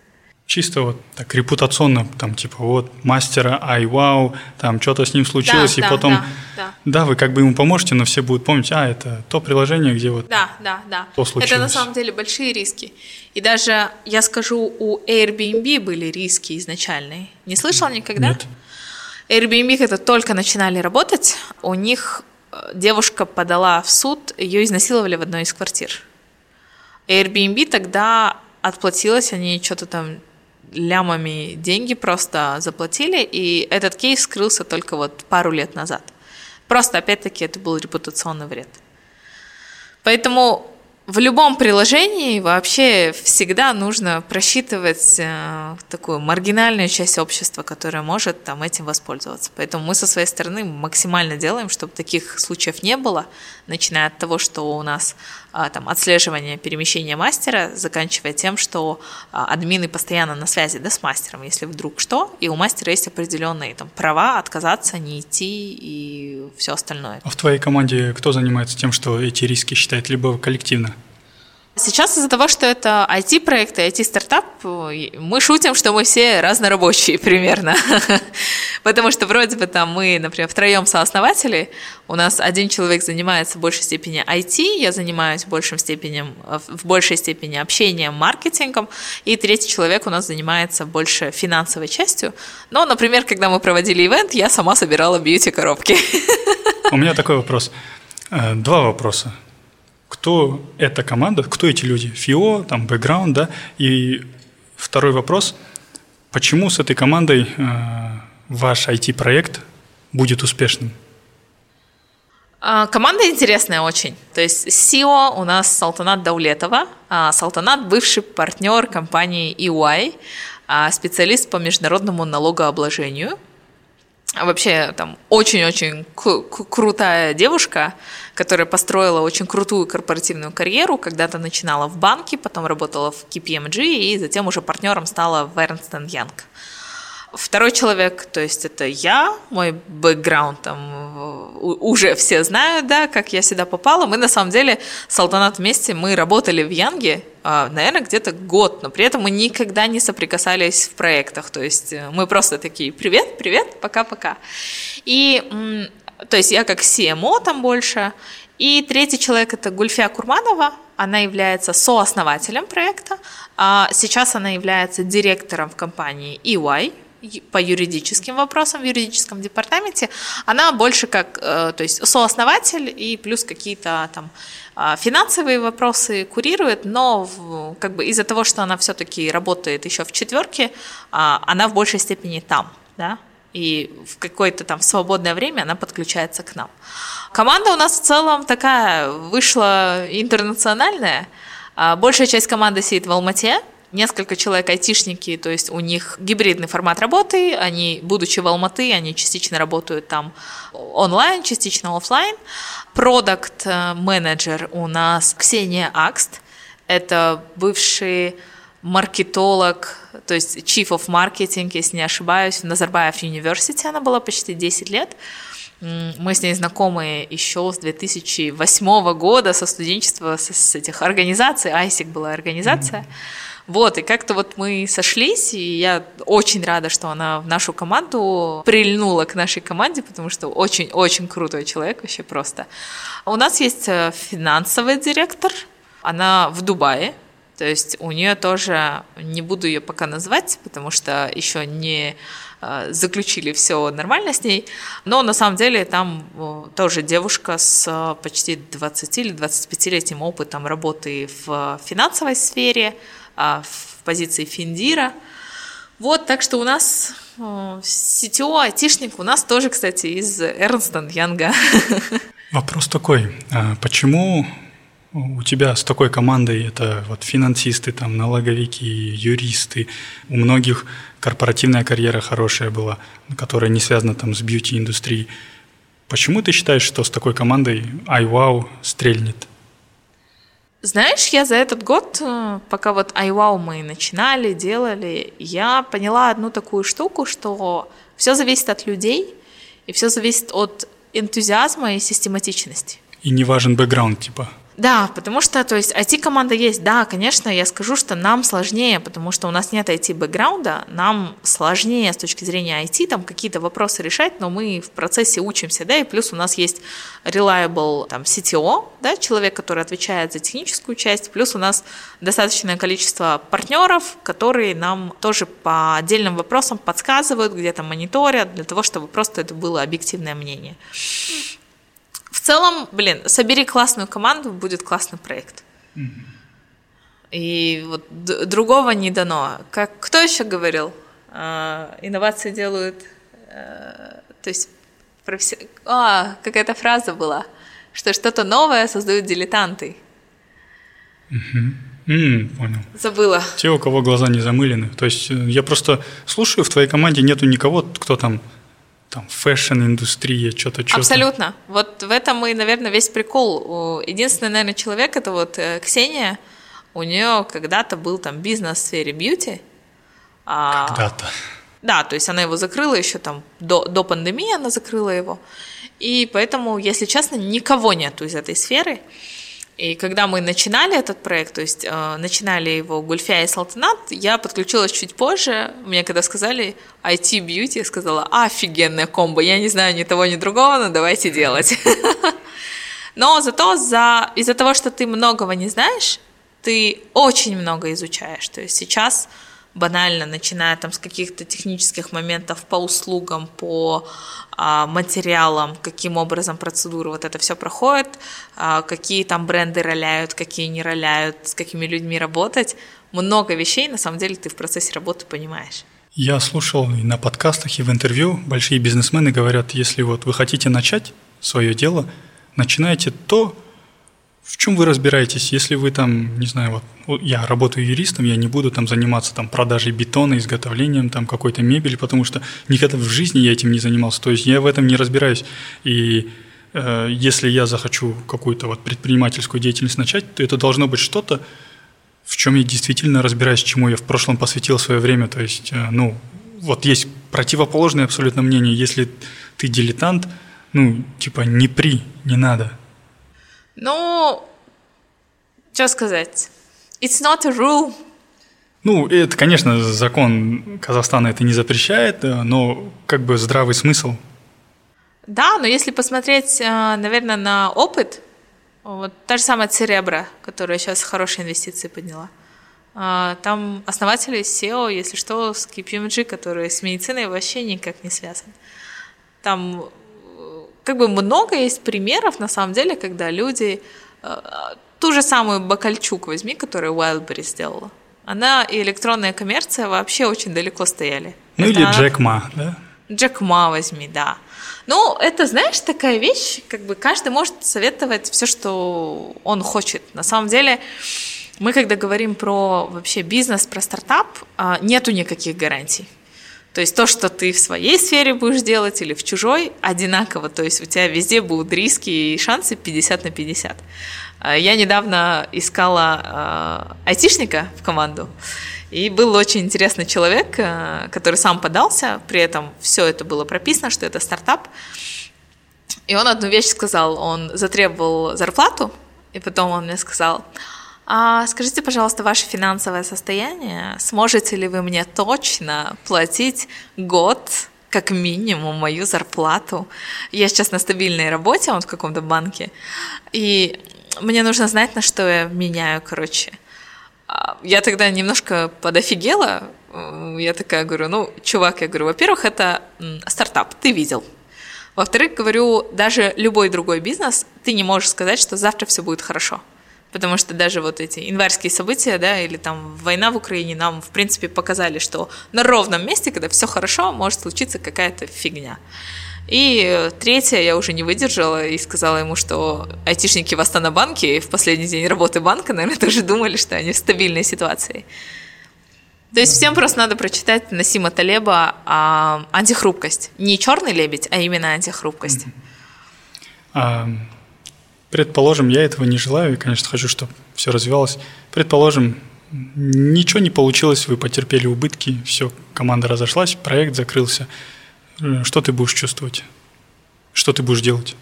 Speaker 1: Чисто вот так репутационно, там типа вот мастера, ай, вау, там что-то с ним случилось,
Speaker 2: да,
Speaker 1: и
Speaker 2: да,
Speaker 1: потом,
Speaker 2: да, да.
Speaker 1: да, вы как бы ему поможете, но все будут помнить, а, это то приложение, где вот
Speaker 2: Да, да, да.
Speaker 1: То случилось.
Speaker 2: Это на самом деле большие риски. И даже, я скажу, у Airbnb были риски изначальные. Не слышал никогда?
Speaker 1: Нет.
Speaker 2: Airbnb, когда только начинали работать, у них э, девушка подала в суд, ее изнасиловали в одной из квартир. Airbnb тогда отплатилась, они что-то там лямами деньги просто заплатили, и этот кейс скрылся только вот пару лет назад. Просто, опять-таки, это был репутационный вред. Поэтому в любом приложении вообще всегда нужно просчитывать э, такую маргинальную часть общества, которая может там этим воспользоваться. Поэтому мы со своей стороны максимально делаем, чтобы таких случаев не было, начиная от того, что у нас там отслеживание перемещения мастера, заканчивая тем, что а, админы постоянно на связи да, с мастером, если вдруг что, и у мастера есть определенные там права отказаться, не идти и все остальное.
Speaker 1: А в твоей команде кто занимается тем, что эти риски считает, либо коллективно?
Speaker 2: Сейчас из-за того, что это IT-проект и IT-стартап, мы шутим, что мы все разнорабочие примерно. Потому что вроде бы там мы, например, втроем сооснователи, у нас один человек занимается в большей степени IT, я занимаюсь в, большей степени, в большей степени общением, маркетингом, и третий человек у нас занимается больше финансовой частью. Но, например, когда мы проводили ивент, я сама собирала бьюти-коробки.
Speaker 1: У меня такой вопрос. Э, два вопроса кто эта команда, кто эти люди, ФИО, там, бэкграунд, да, и второй вопрос, почему с этой командой э, ваш IT-проект будет успешным?
Speaker 2: А, команда интересная очень. То есть SEO у нас Салтанат Даулетова. А, Салтанат – бывший партнер компании EY, а, специалист по международному налогообложению – вообще там очень-очень крутая девушка, которая построила очень крутую корпоративную карьеру, когда-то начинала в банке, потом работала в KPMG и затем уже партнером стала в Ernst Young. Второй человек, то есть это я, мой бэкграунд там уже все знают, да, как я сюда попала. Мы на самом деле с Алтанат вместе, мы работали в Янге, а, наверное, где-то год, но при этом мы никогда не соприкасались в проектах. То есть э, мы просто такие, привет, привет, пока-пока. И то есть я как CMO там больше. И третий человек это Гульфия Курманова, она является сооснователем проекта, а сейчас она является директором в компании EY, по юридическим вопросам в юридическом департаменте, она больше как, э, то есть сооснователь и плюс какие-то там а, финансовые вопросы курирует, но как бы из-за того, что она все-таки работает еще в четверке, а, она в большей степени там, да, и в какое-то там свободное время она подключается к нам. Команда у нас в целом такая вышла интернациональная. А, большая часть команды сидит в Алмате, несколько человек айтишники, то есть у них гибридный формат работы, они, будучи в Алматы, они частично работают там онлайн, частично офлайн. Продукт менеджер у нас Ксения Акст, это бывший маркетолог, то есть Chief of Marketing, если не ошибаюсь, в Назарбаев University она была почти 10 лет. Мы с ней знакомы еще с 2008 года, со студенчества, с, с этих организаций, ISIC была организация. Mm-hmm. Вот, и как-то вот мы сошлись, и я очень рада, что она в нашу команду прильнула к нашей команде, потому что очень-очень крутой человек вообще просто. У нас есть э, финансовый директор, она в Дубае, то есть у нее тоже, не буду ее пока называть, потому что еще не э, заключили все нормально с ней, но на самом деле там э, тоже девушка с почти 20 или 25-летним опытом работы в финансовой сфере, а, в позиции Финдира. Вот, так что у нас CTO, айтишник, у нас тоже, кстати, из Эрнстон Янга.
Speaker 1: Вопрос такой, а почему у тебя с такой командой это вот финансисты, там, налоговики, юристы, у многих корпоративная карьера хорошая была, которая не связана там с бьюти-индустрией. Почему ты считаешь, что с такой командой iWow стрельнет?
Speaker 2: Знаешь, я за этот год, э, пока вот iWow мы начинали, делали, я поняла одну такую штуку, что все зависит от людей, и все зависит от энтузиазма и систематичности.
Speaker 1: И не важен бэкграунд, типа?
Speaker 2: Да, потому что, то есть, IT-команда есть, да, конечно, я скажу, что нам сложнее, потому что у нас нет IT-бэкграунда, нам сложнее с точки зрения IT там какие-то вопросы решать, но мы в процессе учимся, да, и плюс у нас есть reliable там CTO, да, человек, который отвечает за техническую часть, плюс у нас достаточное количество партнеров, которые нам тоже по отдельным вопросам подсказывают, где-то мониторят, для того, чтобы просто это было объективное мнение целом, блин, собери классную команду, будет классный проект. И вот другого не дано. Как кто еще говорил? А, инновации делают, а, то есть професси... а, какая-то фраза была, что что-то новое создают дилетанты.
Speaker 1: Mm, понял.
Speaker 2: Забыла.
Speaker 1: Те, у кого глаза не замылены. То есть э, я просто слушаю, в твоей команде нету никого, кто там там fashion-индустрия, что-то, что-то.
Speaker 2: Абсолютно. Вот в этом и, наверное, весь прикол. Единственный, наверное, человек, это вот э, Ксения, у нее когда-то был там бизнес в сфере beauty.
Speaker 1: А когда-то.
Speaker 2: Да, то есть она его закрыла еще там до, до пандемии, она закрыла его. И поэтому, если честно, никого нету из этой сферы. И когда мы начинали этот проект, то есть э, начинали его Гульфя и Салтанат, я подключилась чуть позже. Мне когда сказали IT Beauty, я сказала, офигенная комбо, я не знаю ни того, ни другого, но давайте делать. Но зато за, из-за того, что ты многого не знаешь, ты очень много изучаешь. То есть сейчас банально, начиная там с каких-то технических моментов по услугам, по а, материалам, каким образом процедуры вот это все проходит, а, какие там бренды роляют, какие не роляют, с какими людьми работать. Много вещей, на самом деле, ты в процессе работы понимаешь.
Speaker 1: Я слушал и на подкастах, и в интервью большие бизнесмены говорят, если вот вы хотите начать свое дело, начинайте то, в чем вы разбираетесь? Если вы там, не знаю, вот я работаю юристом, я не буду там заниматься там продажей бетона, изготовлением там какой-то мебели, потому что никогда в жизни я этим не занимался. То есть я в этом не разбираюсь. И э, если я захочу какую-то вот предпринимательскую деятельность начать, то это должно быть что-то, в чем я действительно разбираюсь, чему я в прошлом посвятил свое время. То есть, э, ну, вот есть противоположное абсолютно мнение. Если ты дилетант, ну, типа, не при, не надо.
Speaker 2: Ну, что сказать? It's not a rule.
Speaker 1: Ну, это, конечно, закон Казахстана это не запрещает, э, но как бы здравый смысл.
Speaker 2: Да, но если посмотреть, э, наверное, на опыт, вот та же самая Церебра, которая сейчас хорошие инвестиции подняла. Э, там основатели SEO, если что, с KPMG, который с медициной вообще никак не связан. Там как бы много есть примеров, на самом деле, когда люди... Э, ту же самую Бакальчук возьми, которую Wildberry сделала. Она и электронная коммерция вообще очень далеко стояли.
Speaker 1: Ну это или Джек Ма, да?
Speaker 2: Джек Ма возьми, да. Ну, это, знаешь, такая вещь, как бы каждый может советовать все, что он хочет. На самом деле, мы, когда говорим про вообще бизнес, про стартап, а, нету никаких гарантий. То есть то, что ты в своей сфере будешь делать или в чужой, одинаково. То есть у тебя везде будут риски и шансы 50 на 50. А, я недавно искала а, айтишника в команду, и был очень интересный человек, а, который сам подался, при этом все это было прописано, что это стартап. И он одну вещь сказал, он затребовал зарплату, и потом он мне сказал, а скажите, пожалуйста, ваше финансовое состояние. Сможете ли вы мне точно платить год как минимум мою зарплату. Я сейчас на стабильной работе, он в каком-то банке, и мне нужно знать, на что я меняю, короче. А, я тогда немножко подофигела, я такая говорю, ну, чувак, я говорю, во-первых, это стартап, ты видел. Во-вторых, говорю, даже любой другой бизнес, ты не можешь сказать, что завтра все будет хорошо потому что даже вот эти январские события, да, или там война в Украине нам, в принципе, показали, что на ровном месте, когда все хорошо, может случиться какая-то фигня. И третье, я уже не выдержала и сказала ему, что айтишники в Астана-банке в последний день работы банка, наверное, тоже думали, что они в стабильной ситуации. То есть всем просто надо прочитать Насима Талеба а, «Антихрупкость». Не «Черный лебедь», а именно «Антихрупкость».
Speaker 1: Mm-hmm. Предположим, я этого не желаю и, конечно, хочу, чтобы все развивалось. Предположим, ничего не получилось, вы потерпели убытки, все, команда разошлась, проект закрылся. Э, что ты будешь чувствовать? Что ты будешь делать?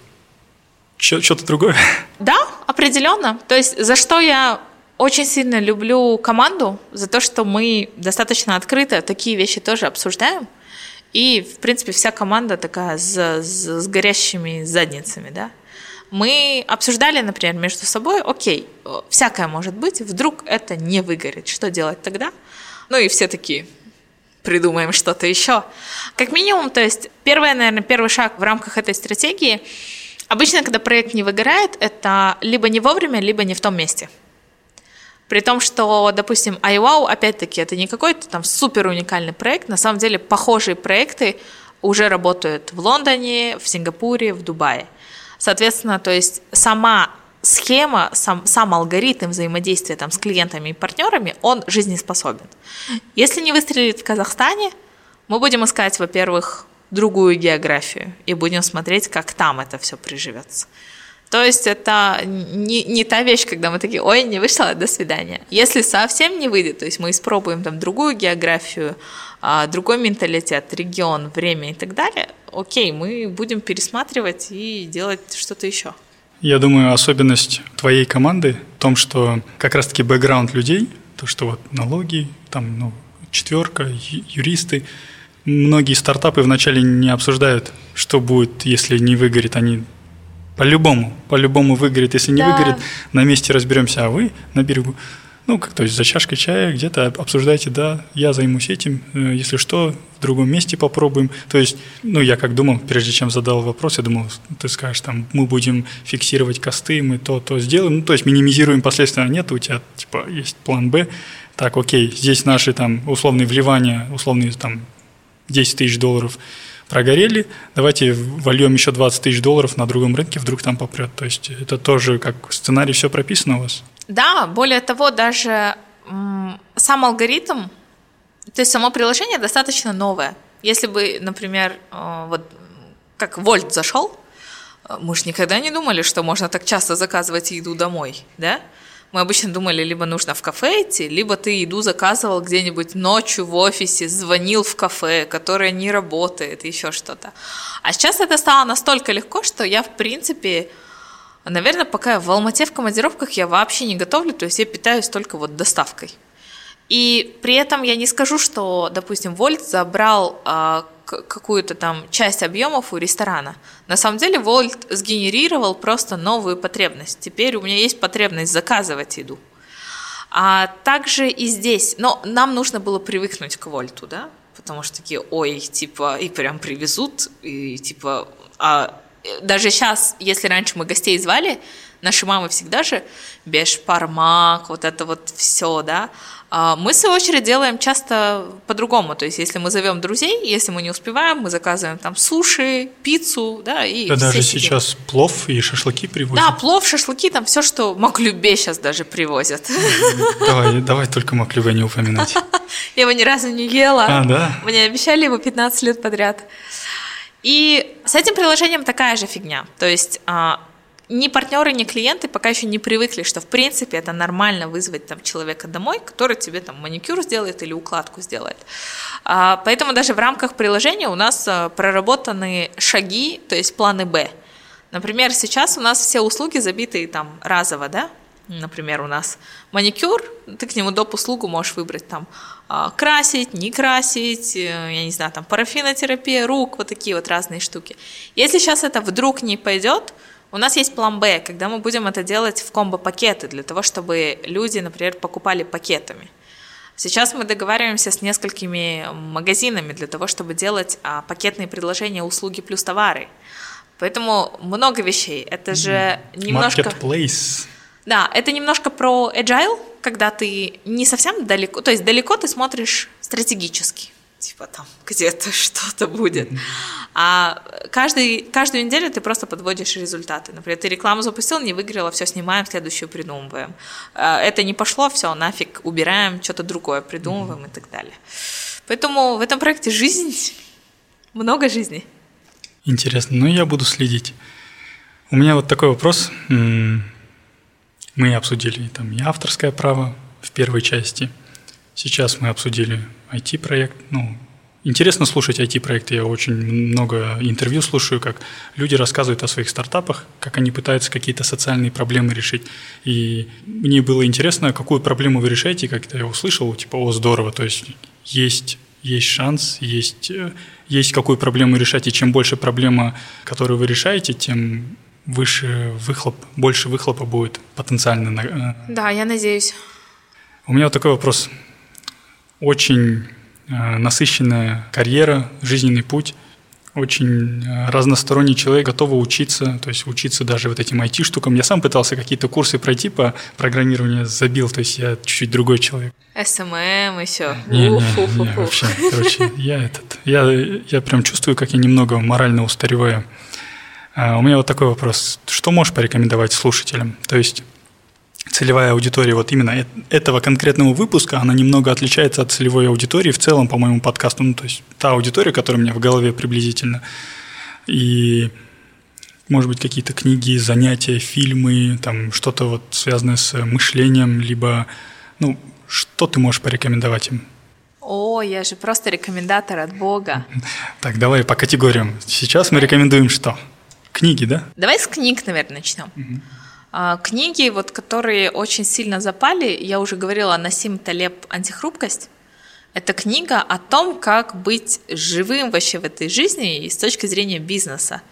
Speaker 1: Что-то другое?
Speaker 2: Да, Определенно. То есть за что я очень сильно люблю команду, за то, что мы достаточно открыто такие вещи тоже обсуждаем. И, в принципе, вся команда такая с, с, с горящими задницами, да. Мы обсуждали, например, между собой, окей, всякое может быть, вдруг это не выгорит, что делать тогда? Ну и все такие, придумаем что-то еще. Как минимум, то есть первый, наверное, первый шаг в рамках этой стратегии, обычно, когда проект не выгорает, это либо не вовремя, либо не в том месте. При том, что, допустим, iWow, опять-таки, это не какой-то там супер уникальный проект, на самом деле похожие проекты уже работают в Лондоне, в Сингапуре, в Дубае. Соответственно, то есть сама схема, сам, сам алгоритм взаимодействия там, с клиентами и партнерами, он жизнеспособен. Если не выстрелит в Казахстане, мы будем искать, во-первых, другую географию и будем смотреть, как там это все приживется. То есть это не, не та вещь, когда мы такие, ой, не вышло, до свидания. Если совсем не выйдет, то есть мы испробуем там другую географию, а, другой менталитет, регион, время и так далее, окей, мы будем пересматривать и делать что-то еще.
Speaker 1: Я думаю, особенность твоей команды в том, что как раз-таки бэкграунд людей, то, что вот налоги, там, ну, четверка, юристы, многие стартапы вначале не обсуждают, что будет, если не выгорит. Они по-любому, по-любому выгорит. Если не да. выгорит, на месте разберемся, а вы на берегу. Ну, как то есть за чашкой чая где-то обсуждаете, да, я займусь этим, э, если что, в другом месте попробуем. То есть, ну, я как думал, прежде чем задал вопрос, я думал, ты скажешь, там, мы будем фиксировать косты, мы то, то сделаем, ну, то есть минимизируем последствия, а нет, у тебя, типа, есть план Б, так, окей, здесь наши, там, условные вливания, условные, там, 10 тысяч долларов прогорели, давайте вольем еще 20 тысяч долларов на другом рынке, вдруг там попрет. То есть это тоже как сценарий все прописано у вас?
Speaker 2: Да, более того, даже сам алгоритм, то есть само приложение достаточно новое. Если бы, например, э, вот как Вольт зашел, э, мы же никогда не думали, что можно так часто заказывать еду домой, да? Мы обычно думали, либо нужно в кафе идти, либо ты еду заказывал где-нибудь ночью в офисе, звонил в кафе, которое не работает, еще что-то. А сейчас это стало настолько легко, что я, в принципе, Наверное, пока в Алмате в командировках, я вообще не готовлю, то есть я питаюсь только вот доставкой. И при этом я не скажу, что, допустим, Вольт забрал а, какую-то там часть объемов у ресторана. На самом деле Вольт сгенерировал просто новую потребность. Теперь у меня есть потребность заказывать еду. А также и здесь, но нам нужно было привыкнуть к Вольту, да, потому что такие, ой, типа, и прям привезут, и типа, а даже сейчас, если раньше мы гостей звали, наши мамы всегда же бешпармак, вот это вот все, да, мы, в свою очередь, делаем часто по-другому. То есть, если мы зовем друзей, если мы не успеваем, мы заказываем там суши, пиццу, да, и
Speaker 1: Да даже сидим. сейчас плов и шашлыки привозят.
Speaker 2: Да, плов, шашлыки, там все, что Маклюбе сейчас даже привозят.
Speaker 1: Давай, давай только Маклюбе не упоминать.
Speaker 2: Я его ни разу не ела.
Speaker 1: А, да?
Speaker 2: Мне обещали его 15 лет подряд. И с этим приложением такая же фигня. То есть а, ни партнеры, ни клиенты пока еще не привыкли, что в принципе это нормально вызвать там человека домой, который тебе там маникюр сделает или укладку сделает. А, поэтому даже в рамках приложения у нас а, проработаны шаги, то есть планы Б. Например, сейчас у нас все услуги забиты там разово, да, Например, у нас маникюр, ты к нему доп. услугу можешь выбрать там а, красить, не красить, э, я не знаю, там парафинотерапия рук, вот такие вот разные штуки. Если сейчас это вдруг не пойдет, у нас есть план Б, когда мы будем это делать в комбо-пакеты, для того, чтобы люди, например, покупали пакетами. Сейчас мы договариваемся с несколькими магазинами для того, чтобы делать а, пакетные предложения услуги плюс товары. Поэтому много вещей. Это же немножко...
Speaker 1: Marketplace.
Speaker 2: Да, это немножко про agile, когда ты не совсем далеко, то есть далеко ты смотришь стратегически, типа там где-то что-то будет. А каждый, каждую неделю ты просто подводишь результаты. Например, ты рекламу запустил, не выиграла, все снимаем, следующую придумываем. А, это не пошло, все, нафиг, убираем, что-то другое придумываем mm-hmm. и так далее. Поэтому в этом проекте жизнь, много жизни.
Speaker 1: Интересно, ну я буду следить. У меня вот такой вопрос. Мы обсудили там и авторское право в первой части. Сейчас мы обсудили IT-проект, ну, Интересно слушать IT-проекты. Я очень много интервью слушаю, как люди рассказывают о своих стартапах, как они пытаются какие-то социальные проблемы решить. И мне было интересно, какую проблему вы решаете, как я услышал, типа, о, здорово, то есть есть, есть шанс, есть, есть какую проблему решать, и чем больше проблема, которую вы решаете, тем выше выхлоп, больше выхлопа будет потенциально. Э.
Speaker 2: Да, я надеюсь.
Speaker 1: У меня вот такой вопрос. Очень Э, насыщенная карьера, жизненный путь, очень э, разносторонний человек, готовый учиться, то есть учиться даже вот этим IT-штукам. Я сам пытался какие-то курсы пройти по программированию, забил, то есть я чуть-чуть другой человек.
Speaker 2: СММ и все.
Speaker 1: Не, не, не, вообще, короче, я этот, я, я прям чувствую, как я немного морально устареваю. А у меня вот такой вопрос. Что можешь порекомендовать слушателям? То есть целевая аудитория вот именно этого конкретного выпуска, она немного отличается от целевой аудитории в целом по моему подкасту. Ну, то есть та аудитория, которая у меня в голове приблизительно. И, может быть, какие-то книги, занятия, фильмы, там что-то вот связанное с мышлением, либо, ну, что ты можешь порекомендовать им?
Speaker 2: О, я же просто рекомендатор от Бога.
Speaker 1: Так, давай по категориям. Сейчас мы рекомендуем что? Книги, да?
Speaker 2: Давай с книг, наверное, начнем. Угу. А, книги, вот, которые очень сильно запали, я уже говорила, Насим Талеб «Антихрупкость». Это книга о том, как быть живым вообще в этой жизни и с точки зрения бизнеса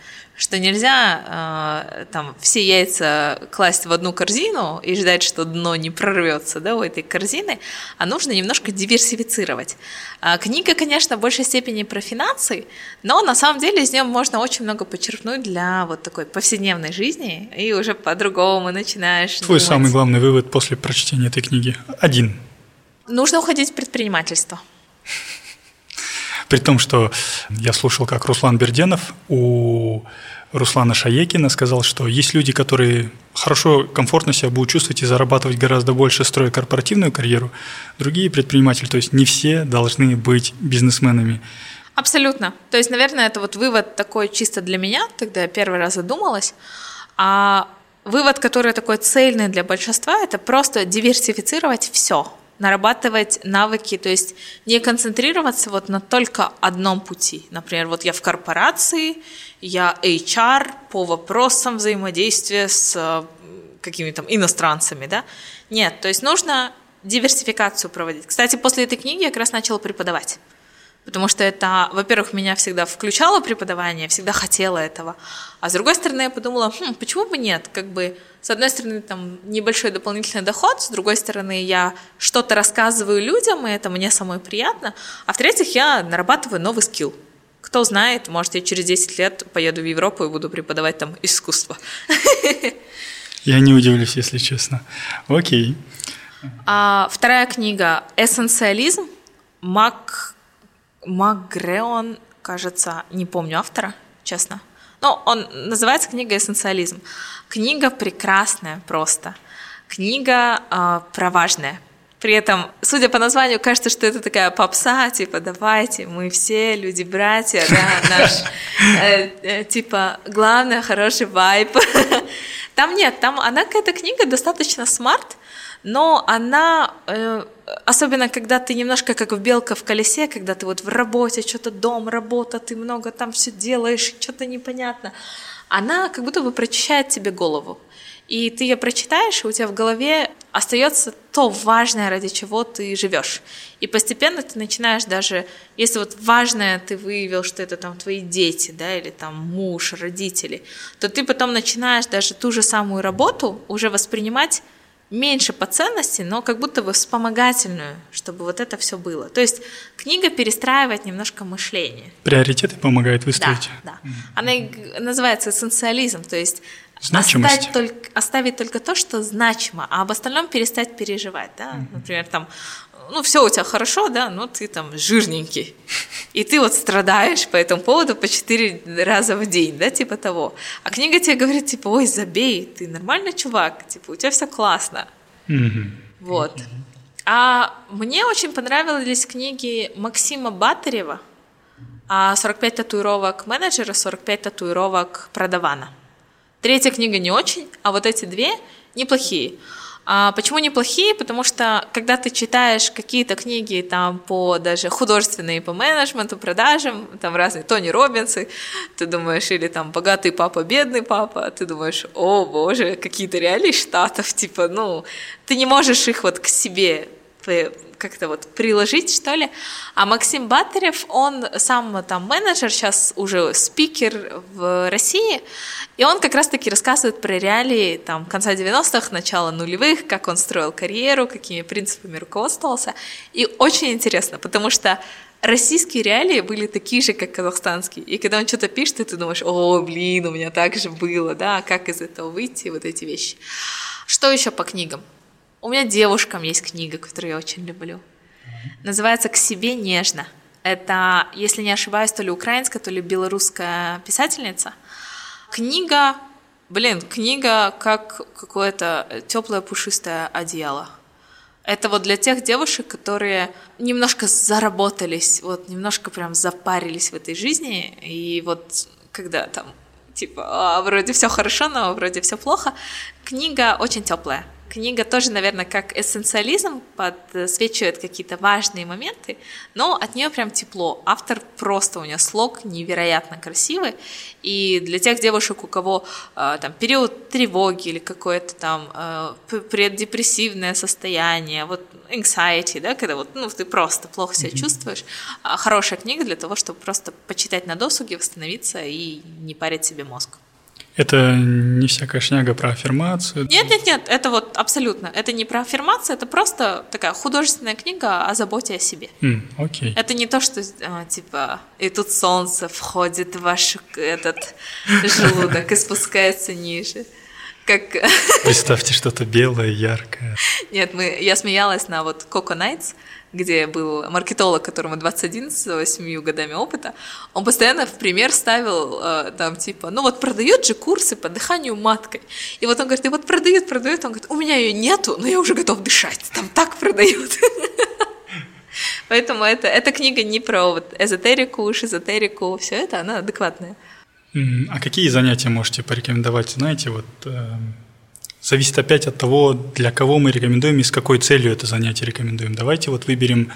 Speaker 2: что нельзя э, там все яйца класть в одну корзину и ждать, что дно не прорвется да, у этой корзины, а нужно немножко диверсифицировать. А книга, конечно, в большей степени про финансы, но на самом деле из нее можно очень много почерпнуть для вот такой повседневной жизни, и уже по-другому начинаешь
Speaker 1: Твой
Speaker 2: думать.
Speaker 1: самый главный вывод после прочтения этой книги? Один.
Speaker 2: Нужно уходить в предпринимательство.
Speaker 1: При том, что я слушал, как Руслан Берденов у Руслана Шаекина сказал, что есть люди, которые хорошо, комфортно себя будут чувствовать и зарабатывать гораздо больше, строя корпоративную карьеру. Другие предприниматели, то есть не все должны быть бизнесменами.
Speaker 2: Абсолютно. То есть, наверное, это вот вывод такой чисто для меня, тогда я первый раз задумалась. А вывод, который такой цельный для большинства, это просто диверсифицировать все нарабатывать навыки, то есть не концентрироваться вот на только одном пути. Например, вот я в корпорации, я HR по вопросам взаимодействия с э, какими-то иностранцами, да? Нет, то есть нужно диверсификацию проводить. Кстати, после этой книги я как раз начала преподавать потому что это, во-первых, меня всегда включало преподавание, всегда хотела этого, а с другой стороны я подумала, хм, почему бы нет, как бы с одной стороны там небольшой дополнительный доход, с другой стороны я что-то рассказываю людям, и это мне самой приятно, а в-третьих, я нарабатываю новый скилл. Кто знает, может, я через 10 лет поеду в Европу и буду преподавать там искусство.
Speaker 1: Я не удивлюсь, если честно. Окей.
Speaker 2: А, вторая книга «Эссенциализм». Мак Макгреон, кажется, не помню автора, честно. Но он называется книга «Эссенциализм». Книга прекрасная просто. Книга э, про важное. При этом, судя по названию, кажется, что это такая попса, типа, давайте, мы все люди-братья, да, наш, э, э, типа, главное, хороший vibe. Там нет, там она какая-то книга достаточно smart, но она, э, особенно когда ты немножко как в белка в колесе, когда ты вот в работе, что-то дом, работа, ты много там все делаешь, что-то непонятно, она как будто бы прочищает тебе голову. И ты ее прочитаешь, и у тебя в голове остается то важное, ради чего ты живешь. И постепенно ты начинаешь даже, если вот важное ты выявил, что это там твои дети, да, или там муж, родители, то ты потом начинаешь даже ту же самую работу уже воспринимать меньше по ценности, но как будто бы вспомогательную, чтобы вот это все было. То есть книга перестраивает немножко мышление.
Speaker 1: Приоритеты помогает выстроить.
Speaker 2: Да, да. Она называется эссенциализм, то есть Оставить только, оставить только то, что значимо, а об остальном перестать переживать. Да? Mm-hmm. Например, там ну, все у тебя хорошо, да, но ты там жирненький. И ты вот страдаешь по этому поводу по четыре раза в день, да, типа того. А книга тебе говорит, типа, ой, забей, ты нормальный чувак, типа, у тебя все классно.
Speaker 1: Mm-hmm.
Speaker 2: Вот. А мне очень понравились книги Максима Батарева «45 татуировок менеджера, 45 татуировок продавана». Третья книга не очень, а вот эти две неплохие. А почему неплохие? Потому что когда ты читаешь какие-то книги там по даже художественные по менеджменту, продажам, там разные Тони Робинсы, ты думаешь, или там богатый папа, бедный папа, ты думаешь, о боже, какие-то реалии штатов, типа, ну, ты не можешь их вот к себе как-то вот приложить, что ли. А Максим Батарев, он сам там менеджер, сейчас уже спикер в России, и он как раз-таки рассказывает про реалии там конца 90-х, начала нулевых, как он строил карьеру, какими принципами руководствовался. И очень интересно, потому что российские реалии были такие же, как казахстанские. И когда он что-то пишет, ты думаешь, о, блин, у меня так же было, да, как из этого выйти, вот эти вещи. Что еще по книгам? У меня девушкам есть книга, которую я очень люблю. Называется «К себе нежно». Это, если не ошибаюсь, то ли украинская, то ли белорусская писательница. Книга, блин, книга как какое-то теплое пушистое одеяло. Это вот для тех девушек, которые немножко заработались, вот немножко прям запарились в этой жизни, и вот когда там типа а, вроде все хорошо, но вроде все плохо, книга очень теплая. Книга тоже, наверное, как эссенциализм подсвечивает какие-то важные моменты, но от нее прям тепло. Автор просто у нее слог невероятно красивый, и для тех девушек, у кого э, там период тревоги или какое-то там э, преддепрессивное состояние, вот anxiety, да, когда вот ну ты просто плохо себя mm-hmm. чувствуешь, э, хорошая книга для того, чтобы просто почитать на досуге, восстановиться и не парить себе мозг.
Speaker 1: Это не всякая шняга про аффирмацию.
Speaker 2: Нет, нет, нет, это вот абсолютно. Это не про аффирмацию, это просто такая художественная книга о заботе о себе.
Speaker 1: Mm, окей.
Speaker 2: Это не то, что а, типа и тут солнце входит в ваш этот желудок и спускается ниже. Как...
Speaker 1: Представьте что-то белое, яркое.
Speaker 2: Нет, мы, я смеялась на вот Coco Nights, где был маркетолог, которому 21 с 8 годами опыта, он постоянно в пример ставил э, там типа, ну вот продают же курсы по дыханию маткой. И вот он говорит, и вот продают, продают, он говорит, у меня ее нету, но я уже готов дышать, там так продают. Поэтому это, эта книга не про вот эзотерику, шизотерику, все это, она адекватная.
Speaker 1: А какие занятия можете порекомендовать? Знаете, вот э, зависит опять от того, для кого мы рекомендуем и с какой целью это занятие рекомендуем. Давайте вот выберем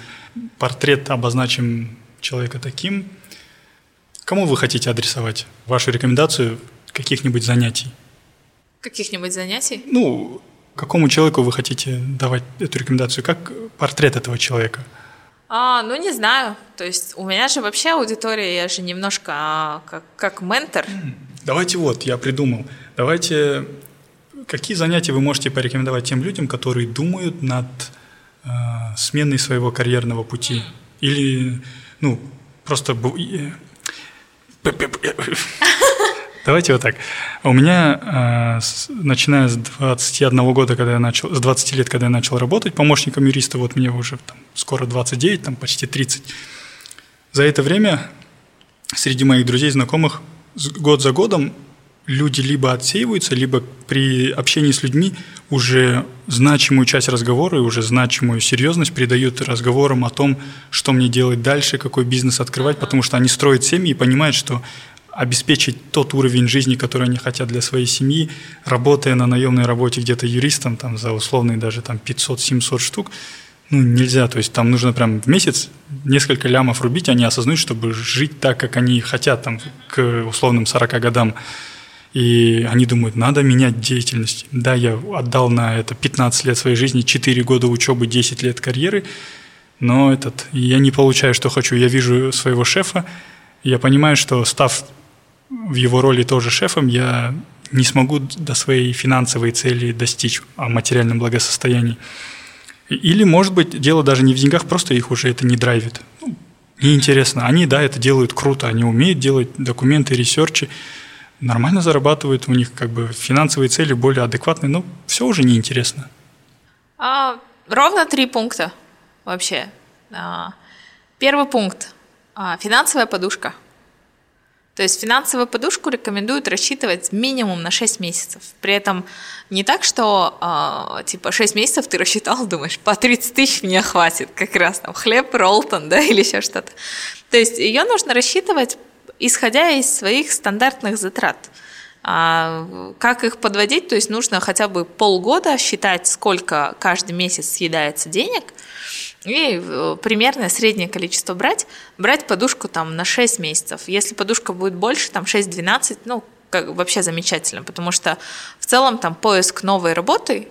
Speaker 1: портрет, обозначим человека таким. Кому вы хотите адресовать вашу рекомендацию каких-нибудь занятий?
Speaker 2: Каких-нибудь занятий?
Speaker 1: Ну, какому человеку вы хотите давать эту рекомендацию? Как портрет этого человека?
Speaker 2: А, ну не знаю. То есть у меня же вообще аудитория, я же немножко а, как, как ментор.
Speaker 1: Давайте вот, я придумал. Давайте Какие занятия вы можете порекомендовать тем людям, которые думают над э, сменой своего карьерного пути? Или, ну, просто... Давайте вот так. У меня, э, начиная с 21 года, когда я начал, с 20 лет, когда я начал работать помощником юриста, вот мне уже там, скоро 29, там почти 30. За это время среди моих друзей, знакомых, год за годом люди либо отсеиваются, либо при общении с людьми уже значимую часть разговора и уже значимую серьезность придают разговорам о том, что мне делать дальше, какой бизнес открывать, потому что они строят семьи и понимают, что обеспечить тот уровень жизни, который они хотят для своей семьи, работая на наемной работе где-то юристом там, за условные даже там, 500-700 штук, ну, нельзя. То есть там нужно прям в месяц несколько лямов рубить, они осознают, чтобы жить так, как они хотят там, к условным 40 годам. И они думают, надо менять деятельность. Да, я отдал на это 15 лет своей жизни, 4 года учебы, 10 лет карьеры, но этот, я не получаю, что хочу. Я вижу своего шефа, я понимаю, что став в его роли тоже шефом, я не смогу до своей финансовой цели достичь о материальном благосостоянии. Или, может быть, дело даже не в деньгах, просто их уже это не драйвит. Ну, неинтересно. Они, да, это делают круто, они умеют делать документы, ресерчи, нормально зарабатывают, у них как бы финансовые цели более адекватные, но все уже неинтересно.
Speaker 2: А, ровно три пункта вообще. А, первый пункт а, – финансовая подушка. То есть финансовую подушку рекомендуют рассчитывать минимум на 6 месяцев. При этом не так, что э, типа 6 месяцев ты рассчитал, думаешь, по 30 тысяч мне хватит, как раз там хлеб, ролтон, да, или еще что-то. То есть ее нужно рассчитывать исходя из своих стандартных затрат. А как их подводить? То есть нужно хотя бы полгода считать, сколько каждый месяц съедается денег, и э, примерное среднее количество брать, брать подушку там на 6 месяцев. Если подушка будет больше, там 6-12, ну, как, вообще замечательно, потому что в целом там поиск новой работы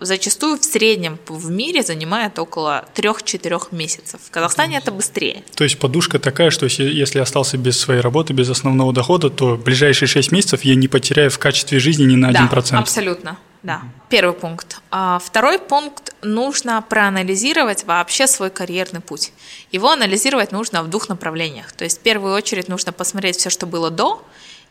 Speaker 2: зачастую в среднем в мире занимает около 3-4 месяцев. В Казахстане это быстрее.
Speaker 1: То есть подушка такая, что если, если остался без своей работы, без основного дохода, то ближайшие 6 месяцев я не потеряю в качестве жизни ни на 1%.
Speaker 2: Да, абсолютно. Да, первый пункт. А второй пункт – нужно проанализировать вообще свой карьерный путь. Его анализировать нужно в двух направлениях. То есть в первую очередь нужно посмотреть все, что было до,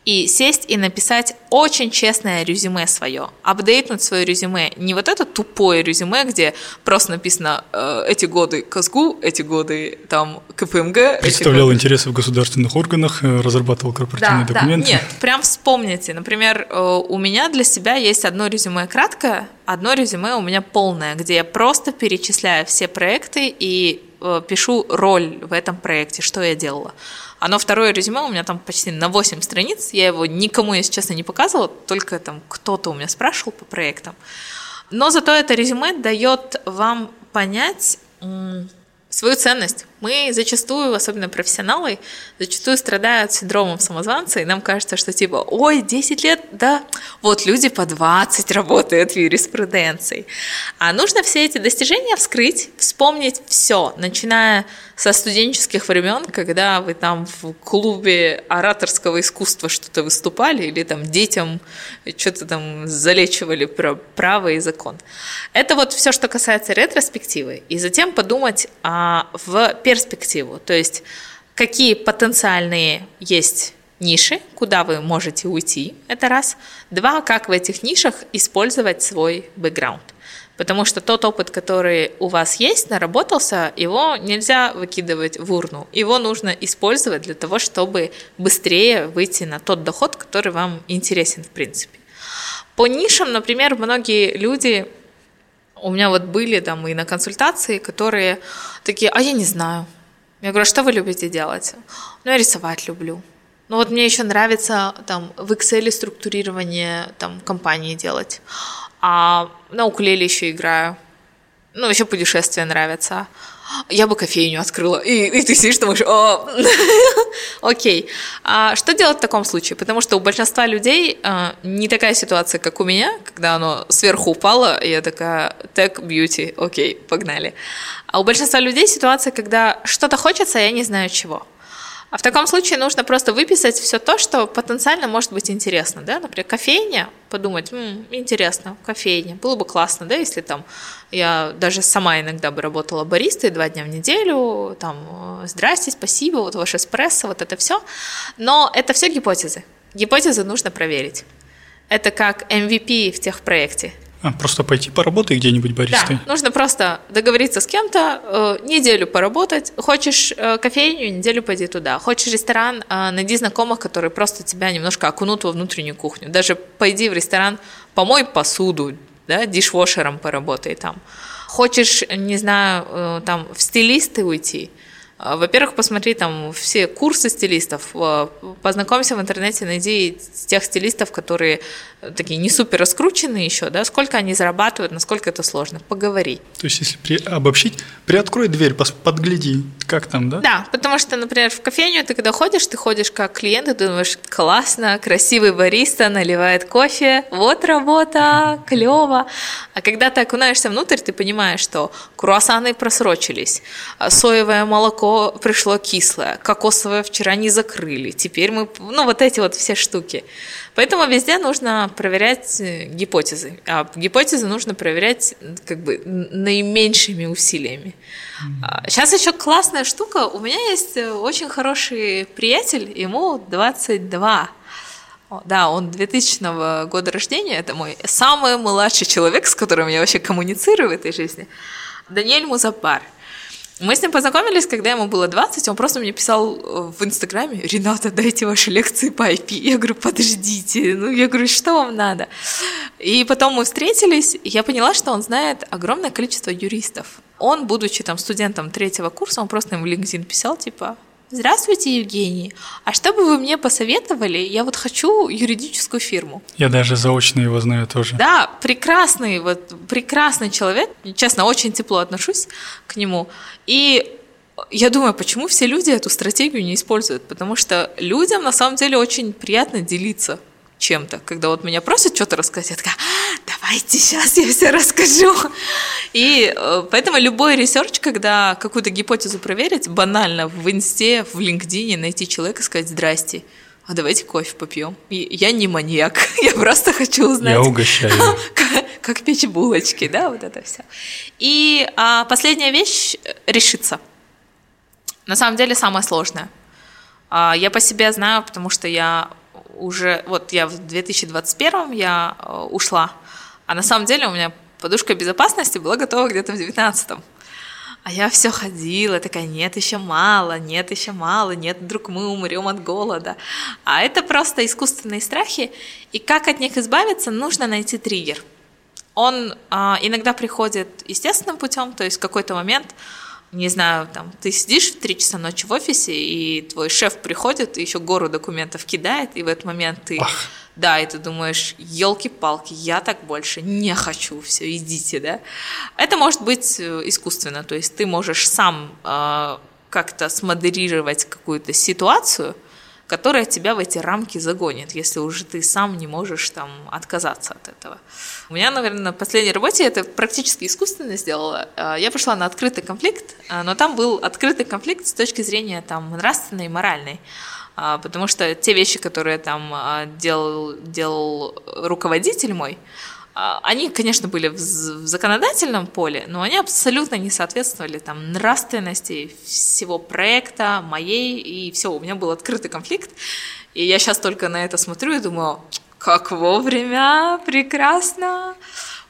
Speaker 2: и сесть и написать очень честное резюме свое, апдейтнуть свое резюме. Не вот это тупое резюме, где просто написано э, эти годы КСГУ, эти годы там КПМГ.
Speaker 1: Представлял годы... интересы в государственных органах, э, разрабатывал корпоративные да, документы.
Speaker 2: Да, нет, прям вспомните. Например, э, у меня для себя есть одно резюме краткое, одно резюме у меня полное, где я просто перечисляю все проекты и пишу роль в этом проекте, что я делала. Оно второе резюме у меня там почти на 8 страниц. Я его никому, если честно, не показывала, только там кто-то у меня спрашивал по проектам. Но зато это резюме дает вам понять свою ценность. Мы зачастую, особенно профессионалы, зачастую страдают синдромом самозванца, и нам кажется, что типа, ой, 10 лет, да, вот люди по 20 работают в юриспруденции. А нужно все эти достижения вскрыть, вспомнить все, начиная со студенческих времен, когда вы там в клубе ораторского искусства что-то выступали, или там детям что-то там залечивали про право и закон. Это вот все, что касается ретроспективы. И затем подумать а, в перспективу, то есть какие потенциальные есть ниши, куда вы можете уйти, это раз. Два, как в этих нишах использовать свой бэкграунд. Потому что тот опыт, который у вас есть, наработался, его нельзя выкидывать в урну. Его нужно использовать для того, чтобы быстрее выйти на тот доход, который вам интересен в принципе. По нишам, например, многие люди у меня вот были там и на консультации, которые такие, а я не знаю. Я говорю, а что вы любите делать? Ну, я рисовать люблю. Ну вот мне еще нравится там в Excel структурирование там компании делать. А на укулеле еще играю. Ну, еще путешествия нравятся я бы кофейню открыла. И, и ты сидишь, думаешь, о, окей. А что делать в таком случае? Потому что у большинства людей а, не такая ситуация, как у меня, когда оно сверху упало, и я такая, тег, бьюти, окей, погнали. А у большинства людей ситуация, когда что-то хочется, а я не знаю чего. А в таком случае нужно просто выписать все то, что потенциально может быть интересно, да, например, кофейня, подумать, М, интересно, кофейня, было бы классно, да, если там я даже сама иногда бы работала баристой два дня в неделю, там, э, здрасте, спасибо, вот ваш эспрессо, вот это все, но это все гипотезы. Гипотезы нужно проверить. Это как MVP в техпроекте.
Speaker 1: А, просто пойти поработать где-нибудь баристой?
Speaker 2: Да, нужно просто договориться с кем-то, э, неделю поработать. Хочешь э, кофейню, неделю пойди туда. Хочешь ресторан, э, найди знакомых, которые просто тебя немножко окунут во внутреннюю кухню. Даже пойди в ресторан, помой посуду, да, дишвошером поработай там. Хочешь, не знаю, э, там в стилисты уйти – во-первых, посмотри там все курсы стилистов, а, познакомься в интернете, найди тех стилистов, которые такие не супер раскрученные еще, да, сколько они зарабатывают, насколько это сложно, поговори.
Speaker 1: То есть, если при, обобщить, приоткрой дверь, подгляди, как там, да?
Speaker 2: Да, потому что, например, в кофейню ты когда ходишь, ты ходишь как клиент, и думаешь, классно, красивый бариста наливает кофе, вот работа, клево. А когда ты окунаешься внутрь, ты понимаешь, что круассаны просрочились, а соевое молоко пришло кислое, кокосовое вчера не закрыли, теперь мы, ну вот эти вот все штуки. Поэтому везде нужно проверять э, гипотезы, а гипотезы нужно проверять как бы наименьшими усилиями. Сейчас а, еще классная штука, у меня есть э, очень хороший приятель, ему 22. Да, он 2000 года рождения, это мой самый младший человек, с которым я вообще коммуницирую в этой жизни. Даниэль Музапар. Мы с ним познакомились, когда ему было 20, он просто мне писал э, в Инстаграме, Рената, дайте ваши лекции по IP. Я говорю, подождите, ну я говорю, что вам надо? И потом мы встретились, и я поняла, что он знает огромное количество юристов. Он, будучи там студентом третьего курса, он просто ему в LinkedIn писал, типа, Здравствуйте, Евгений. А что бы вы мне посоветовали? Я вот хочу юридическую фирму.
Speaker 1: Я даже заочно его знаю тоже.
Speaker 2: Да, прекрасный, вот прекрасный человек. Честно, очень тепло отношусь к нему. И я думаю, почему все люди эту стратегию не используют? Потому что людям на самом деле очень приятно делиться чем-то. Когда вот меня просят что-то рассказать, я такая, «А, давайте сейчас я все расскажу. И э, поэтому любой research, когда какую-то гипотезу проверить, банально в инсте, в LinkedIn найти человека и сказать «здрасте», а давайте кофе попьем. И я не маньяк, я просто хочу узнать.
Speaker 1: Я угощаю.
Speaker 2: Как, как печь булочки, да, вот это все. И а, последняя вещь – решиться. На самом деле самое сложное. А, я по себе знаю, потому что я уже, вот я в 2021 я э, ушла, а на самом деле у меня подушка безопасности была готова где-то в 2019. А я все ходила, такая, нет, еще мало, нет, еще мало, нет, вдруг мы умрем от голода. А это просто искусственные страхи, и как от них избавиться, нужно найти триггер. Он а, иногда приходит естественным путем, то есть в какой-то момент не знаю, там, ты сидишь в 3 часа ночи в офисе, и твой шеф приходит, и еще гору документов кидает, и в этот момент ты, Ах. да, и ты думаешь, елки-палки, я так больше не хочу, все, идите, да. Это может быть э, искусственно, то есть ты можешь сам э, как-то смодерировать какую-то ситуацию, которая тебя в эти рамки загонит, если уже ты сам не можешь там отказаться от этого. У меня, наверное, на последней работе это практически искусственно сделала. А, я пошла на открытый конфликт, а, но там был открытый конфликт с точки зрения там нравственной и моральной. А, потому что те вещи, которые там делал, делал руководитель мой, они, конечно, были в законодательном поле, но они абсолютно не соответствовали там нравственности всего проекта, моей, и все, у меня был открытый конфликт, и я сейчас только на это смотрю и думаю, как вовремя, прекрасно.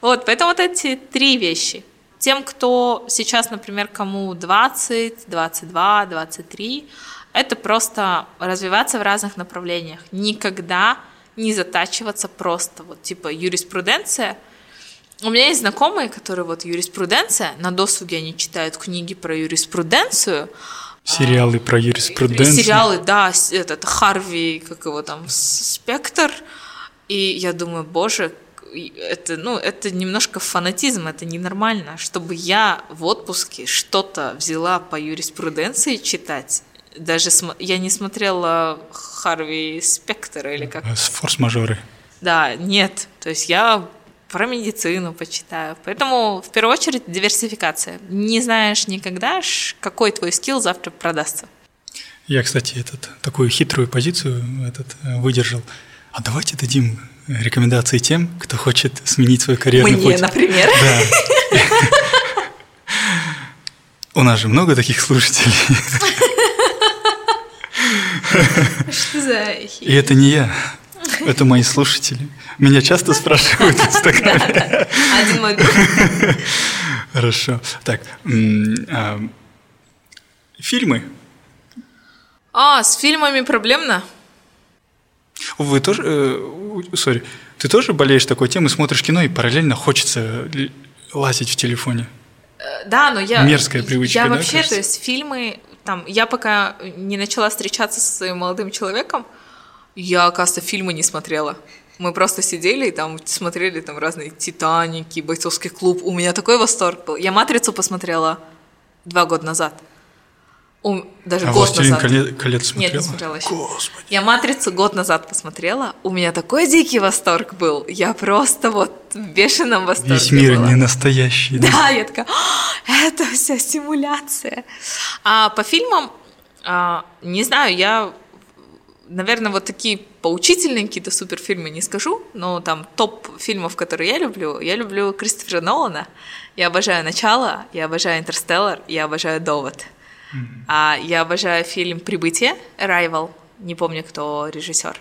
Speaker 2: Вот, поэтому вот эти три вещи. Тем, кто сейчас, например, кому 20, 22, 23, это просто развиваться в разных направлениях. Никогда не затачиваться просто вот типа юриспруденция. У меня есть знакомые, которые вот юриспруденция, на досуге они читают книги про юриспруденцию,
Speaker 1: Сериалы про юриспруденцию.
Speaker 2: Сериалы, да, этот Харви, как его там, Спектр, и я думаю, боже, это, ну, это немножко фанатизм, это ненормально, чтобы я в отпуске что-то взяла по юриспруденции читать. Даже см... я не смотрела Харви Спектора или как.
Speaker 1: С форс-мажоры.
Speaker 2: Да, нет. То есть я про медицину почитаю. Поэтому в первую очередь диверсификация. Не знаешь никогда, какой твой скилл завтра продастся.
Speaker 1: Я, кстати, этот, такую хитрую позицию этот, э, выдержал. А давайте дадим рекомендации тем, кто хочет сменить свой карьерный
Speaker 2: Мне,
Speaker 1: путь.
Speaker 2: Например. Да.
Speaker 1: У нас же много таких слушателей.
Speaker 2: Что за
Speaker 1: И это не я, это мои слушатели. Меня часто спрашивают в Инстаграме.
Speaker 2: Один мой друг.
Speaker 1: Хорошо. Так, а, фильмы.
Speaker 2: А, с фильмами проблемно?
Speaker 1: Вы тоже, сори, э, ты тоже болеешь такой темой, смотришь кино и параллельно хочется лазить в телефоне?
Speaker 2: Э, да, но я...
Speaker 1: Мерзкая привычка,
Speaker 2: Я
Speaker 1: да,
Speaker 2: вообще,
Speaker 1: кажется?
Speaker 2: то есть фильмы, там, я пока не начала встречаться со своим молодым человеком, я, оказывается, фильмы не смотрела. Мы просто сидели и там смотрели там разные «Титаники», «Бойцовский клуб». У меня такой восторг был. Я «Матрицу» посмотрела два года назад – у, даже
Speaker 1: а
Speaker 2: год
Speaker 1: «Властелин
Speaker 2: назад.
Speaker 1: колец, колец» смотрела?
Speaker 2: Нет, не смотрела еще.
Speaker 1: Господи.
Speaker 2: Я «Матрицу» год назад посмотрела. У меня такой дикий восторг был. Я просто вот в бешеном восторге
Speaker 1: Весь мир
Speaker 2: была.
Speaker 1: не настоящий. Да,
Speaker 2: да я такая, это вся симуляция. А по фильмам, а, не знаю, я, наверное, вот такие поучительные какие-то суперфильмы не скажу, но там топ фильмов, которые я люблю, я люблю Кристофера Нолана. Я обожаю «Начало», я обожаю «Интерстеллар», я обожаю «Довод». А я обожаю фильм «Прибытие», «Arrival», не помню, кто режиссер.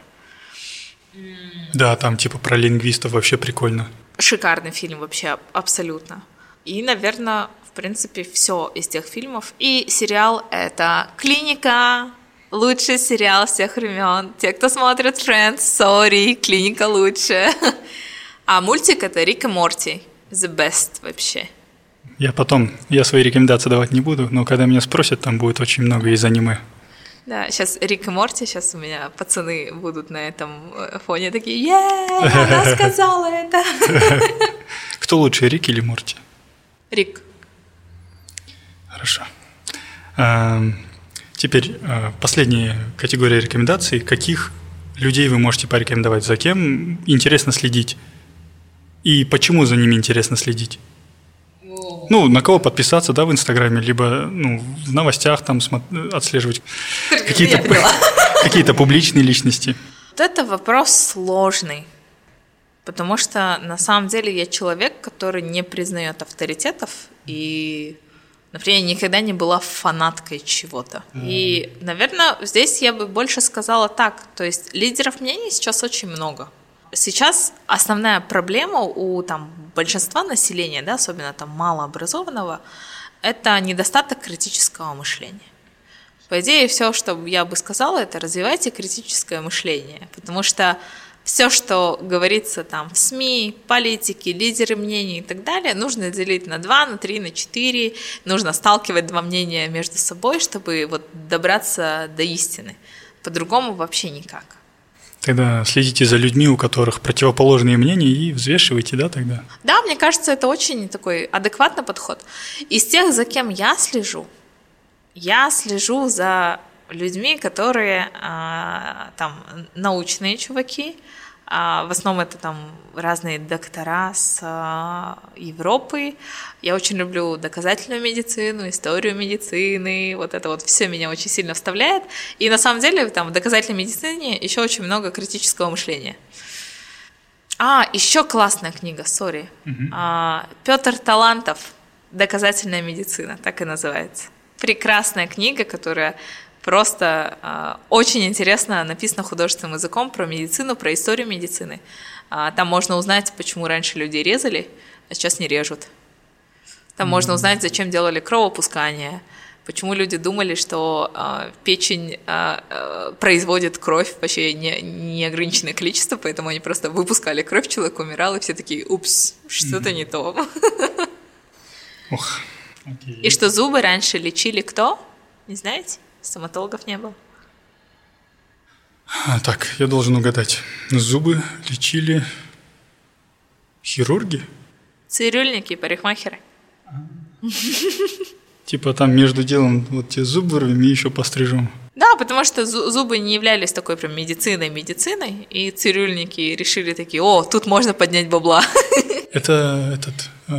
Speaker 1: Да, там типа про лингвистов вообще прикольно.
Speaker 2: Шикарный фильм вообще, абсолютно. И, наверное, в принципе, все из тех фильмов. И сериал — это «Клиника», лучший сериал всех времен. Те, кто смотрит Friends, sorry, «Клиника» лучше. А мультик — это «Рик и Морти», the best вообще.
Speaker 1: Я потом, я свои рекомендации давать не буду, но когда меня спросят, там будет очень много из аниме.
Speaker 2: Да, сейчас Рик и Морти, сейчас у меня пацаны будут на этом э, фоне такие, е она сказала это.
Speaker 1: Кто лучше, Рик или Морти?
Speaker 2: Рик.
Speaker 1: Хорошо. Эм, теперь э, последняя категория рекомендаций. Каких людей вы можете порекомендовать? За кем интересно следить? И почему за ними интересно следить? Ну, на кого подписаться, да, в Инстаграме, либо ну, в новостях там отслеживать какие-то какие публичные личности.
Speaker 2: Вот это вопрос сложный, потому что на самом деле я человек, который не признает авторитетов и Например, я никогда не была фанаткой чего-то. Mm. И, наверное, здесь я бы больше сказала так. То есть лидеров мнений сейчас очень много. Сейчас основная проблема у там, большинства населения, да, особенно там малообразованного, это недостаток критического мышления. По идее, все, что я бы сказала, это развивайте критическое мышление, потому что все, что говорится там в СМИ, политики, лидеры мнений и так далее, нужно делить на два, на три, на четыре, нужно сталкивать два мнения между собой, чтобы вот добраться до истины. По-другому вообще никак.
Speaker 1: Тогда следите за людьми, у которых противоположные мнения, и взвешивайте, да, тогда?
Speaker 2: Да, мне кажется, это очень такой адекватный подход. Из тех, за кем я слежу, я слежу за людьми, которые а, там научные чуваки, в основном это там разные доктора с а, Европы. Я очень люблю доказательную медицину, историю медицины. Вот это вот все меня очень сильно вставляет. И на самом деле там в доказательной медицине еще очень много критического мышления. А, еще классная книга, сори. Угу. А, Петр Талантов «Доказательная медицина», так и называется. Прекрасная книга, которая Просто э, очень интересно написано художественным языком про медицину, про историю медицины. А, там можно узнать, почему раньше людей резали, а сейчас не режут. Там mm-hmm. можно узнать, зачем делали кровопускание, почему люди думали, что э, печень э, э, производит кровь вообще не, неограниченное количество, поэтому они просто выпускали кровь, человек умирал, и все такие, упс, что-то mm-hmm. не то.
Speaker 1: Ох,
Speaker 2: okay. И что зубы раньше лечили кто? Не знаете? Стоматологов не было.
Speaker 1: А, так, я должен угадать. Зубы лечили хирурги?
Speaker 2: Цирюльники, парикмахеры.
Speaker 1: Типа там между делом вот те зубы вырвем и еще пострижем.
Speaker 2: Да, потому что зубы не являлись такой прям медициной-медициной, и цирюльники решили такие, о, тут можно поднять бабла.
Speaker 1: Это этот... Э,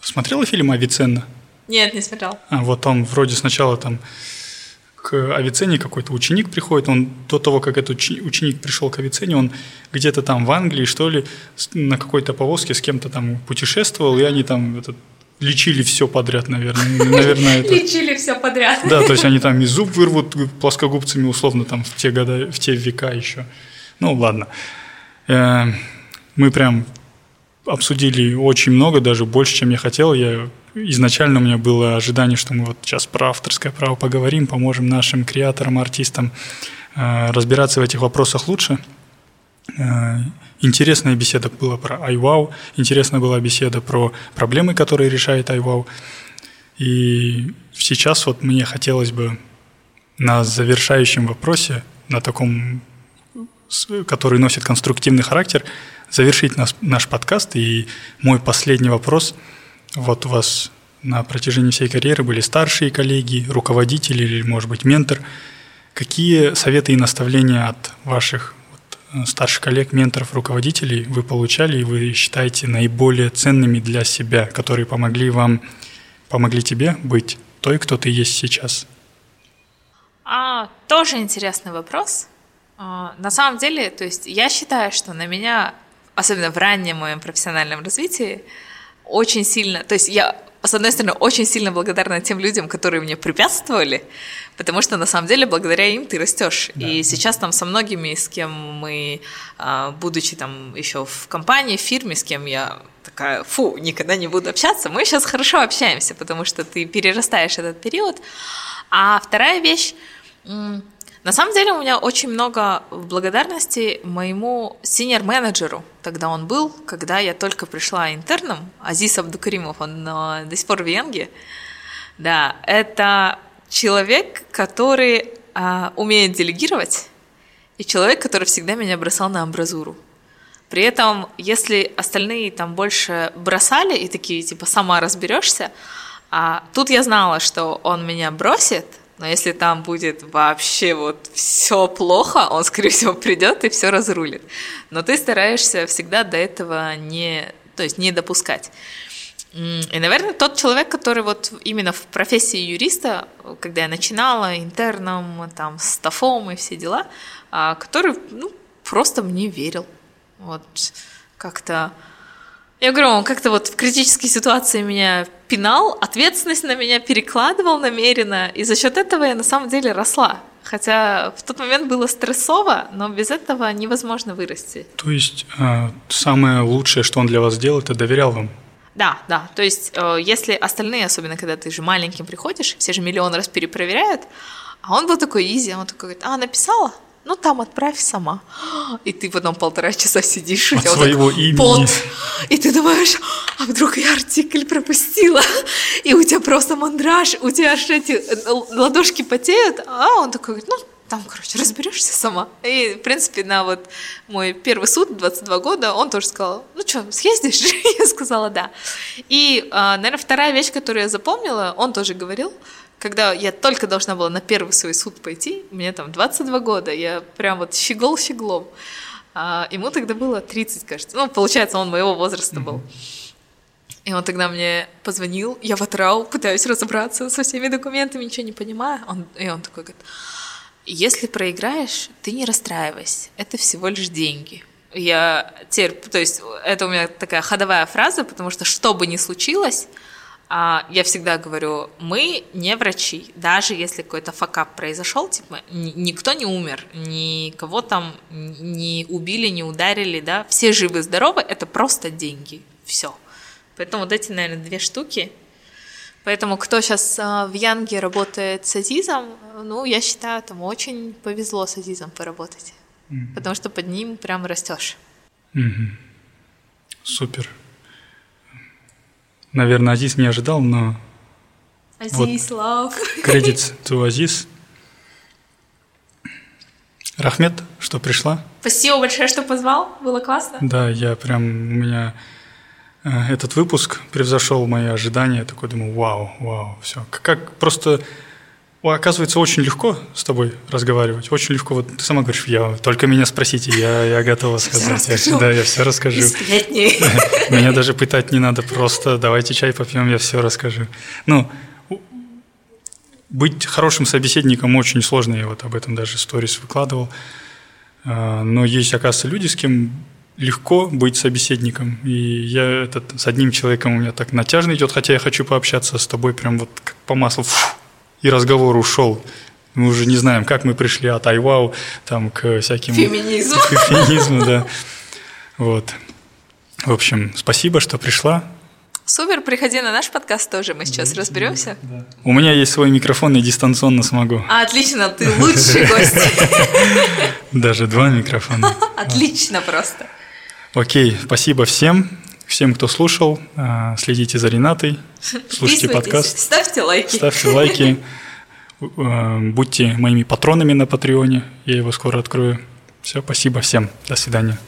Speaker 1: смотрела фильм «Авиценна»?
Speaker 2: Нет, не смотрел.
Speaker 1: А, вот там вроде сначала там к Авиценне какой-то ученик приходит, он до того, как этот ученик пришел к Авиценне, он где-то там в Англии, что ли, на какой-то повозке с кем-то там путешествовал, и они там этот, лечили все подряд, наверное. наверное это...
Speaker 2: Лечили все подряд.
Speaker 1: Да, то есть они там и зуб вырвут плоскогубцами, условно, там в те года, в те века еще. Ну, ладно. Э, мы прям обсудили очень много, даже больше, чем я хотел. Я изначально у меня было ожидание, что мы вот сейчас про авторское право поговорим, поможем нашим креаторам, артистам э, разбираться в этих вопросах лучше. Э, интересная беседа была про iWow, интересная была беседа про проблемы, которые решает iWow. И сейчас вот мне хотелось бы на завершающем вопросе, на таком, который носит конструктивный характер, завершить наш, наш подкаст. И мой последний вопрос – вот у вас на протяжении всей карьеры были старшие коллеги, руководители или, может быть, ментор. Какие советы и наставления от ваших вот, старших коллег, менторов, руководителей вы получали и вы считаете наиболее ценными для себя, которые помогли вам, помогли тебе быть той, кто ты есть сейчас?
Speaker 2: А, тоже интересный вопрос. А, на самом деле, то есть я считаю, что на меня, особенно в раннем моем профессиональном развитии, очень сильно, то есть я, с одной стороны, очень сильно благодарна тем людям, которые мне препятствовали, потому что на самом деле благодаря им ты растешь. Да. И сейчас там со многими, с кем мы, а, будучи там еще в компании, в фирме, с кем я такая, фу, никогда не буду общаться, мы сейчас хорошо общаемся, потому что ты перерастаешь этот период. А вторая вещь, на самом деле у меня очень много благодарности моему синер-менеджеру. Тогда он был, когда я только пришла интерном. Азиз Абдукаримов, он до сих пор в Венге. Да, это человек, который а, умеет делегировать, и человек, который всегда меня бросал на амбразуру. При этом, если остальные там больше бросали и такие, типа, сама разберешься, а тут я знала, что он меня бросит, но если там будет вообще вот все плохо, он, скорее всего, придет и все разрулит. Но ты стараешься всегда до этого не, то есть не допускать. И, наверное, тот человек, который вот именно в профессии юриста, когда я начинала интерном, там, стафом и все дела, а, который, ну, просто мне верил. Вот как-то... Я говорю, он как-то вот в критической ситуации меня пинал, ответственность на меня перекладывал намеренно, и за счет этого я на самом деле росла. Хотя в тот момент было стрессово, но без этого невозможно вырасти.
Speaker 1: То есть э, самое лучшее, что он для вас сделал, это доверял вам?
Speaker 2: Да, да. То есть, э, если остальные, особенно когда ты же маленьким приходишь, все же миллион раз перепроверяют, а он был такой изи, он такой говорит, а, написала? Ну, там отправь сама. И ты потом полтора часа сидишь.
Speaker 1: От своего
Speaker 2: так,
Speaker 1: имени.
Speaker 2: Пот, и ты думаешь, а вдруг я артикль пропустила? И у тебя просто мандраж, у тебя аж эти э, ладошки потеют. А он такой говорит, ну, там, короче, разберешься сама. И, в принципе, на вот мой первый суд, 22 года, он тоже сказал, ну что, съездишь? Я сказала, да. И, а, наверное, вторая вещь, которую я запомнила, он тоже говорил, когда я только должна была на первый свой суд пойти, мне там 22 года, я прям вот щегол щеглом. А ему тогда было 30, кажется. Ну, получается, он моего возраста был. И он тогда мне позвонил, я в отрау, пытаюсь разобраться со всеми документами, ничего не понимаю. Он, и он такой говорит, если проиграешь, ты не расстраивайся, это всего лишь деньги. Я теперь, то есть это у меня такая ходовая фраза, потому что что бы ни случилось, я всегда говорю, мы не врачи, даже если какой-то факап произошел, типа никто не умер, никого там не убили, не ударили, да, все живы, здоровы, это просто деньги, все. Поэтому вот эти, наверное, две штуки, Поэтому кто сейчас а, в Янге работает с Азизом, ну, я считаю, там очень повезло с Азизом поработать. Mm-hmm. Потому что под ним прям растешь.
Speaker 1: Mm-hmm. Супер. Наверное, Азиз не ожидал, но...
Speaker 2: Азиз, вот love.
Speaker 1: Кредит to Азиз. Рахмет, что пришла.
Speaker 2: Спасибо большое, что позвал. Было классно.
Speaker 1: Да, я прям... У меня Э, этот выпуск превзошел мои ожидания. Я такой думаю, вау, вау, все. Как просто оказывается, очень легко с тобой разговаривать. Очень легко. Вот ты сама говоришь, я только меня спросите, я, я готова сказать. Я, да, я все расскажу. Меня даже пытать не надо, просто давайте чай попьем, я все расскажу. Ну, быть хорошим собеседником очень сложно, я вот об этом даже сторис выкладывал. Э, но есть, оказывается, люди, с кем легко быть собеседником. И я этот, с одним человеком у меня так натяжно идет, хотя я хочу пообщаться с тобой прям вот как по маслу. Фу, и разговор ушел. Мы уже не знаем, как мы пришли от айвау там, к всяким...
Speaker 2: Феминизму.
Speaker 1: К феминизму, да. Вот. В общем, спасибо, что пришла.
Speaker 2: Супер, приходи на наш подкаст тоже, мы сейчас да, разберемся.
Speaker 1: Да. У меня есть свой микрофон, и дистанционно смогу.
Speaker 2: А, отлично, ты лучший гость.
Speaker 1: Даже два микрофона.
Speaker 2: Отлично просто.
Speaker 1: Окей, спасибо всем, всем, кто слушал. А, следите за Ренатой, слушайте подкаст.
Speaker 2: Ставьте лайки.
Speaker 1: Ставьте лайки. А, будьте моими патронами на Патреоне, я его скоро открою. Все, спасибо всем. До свидания.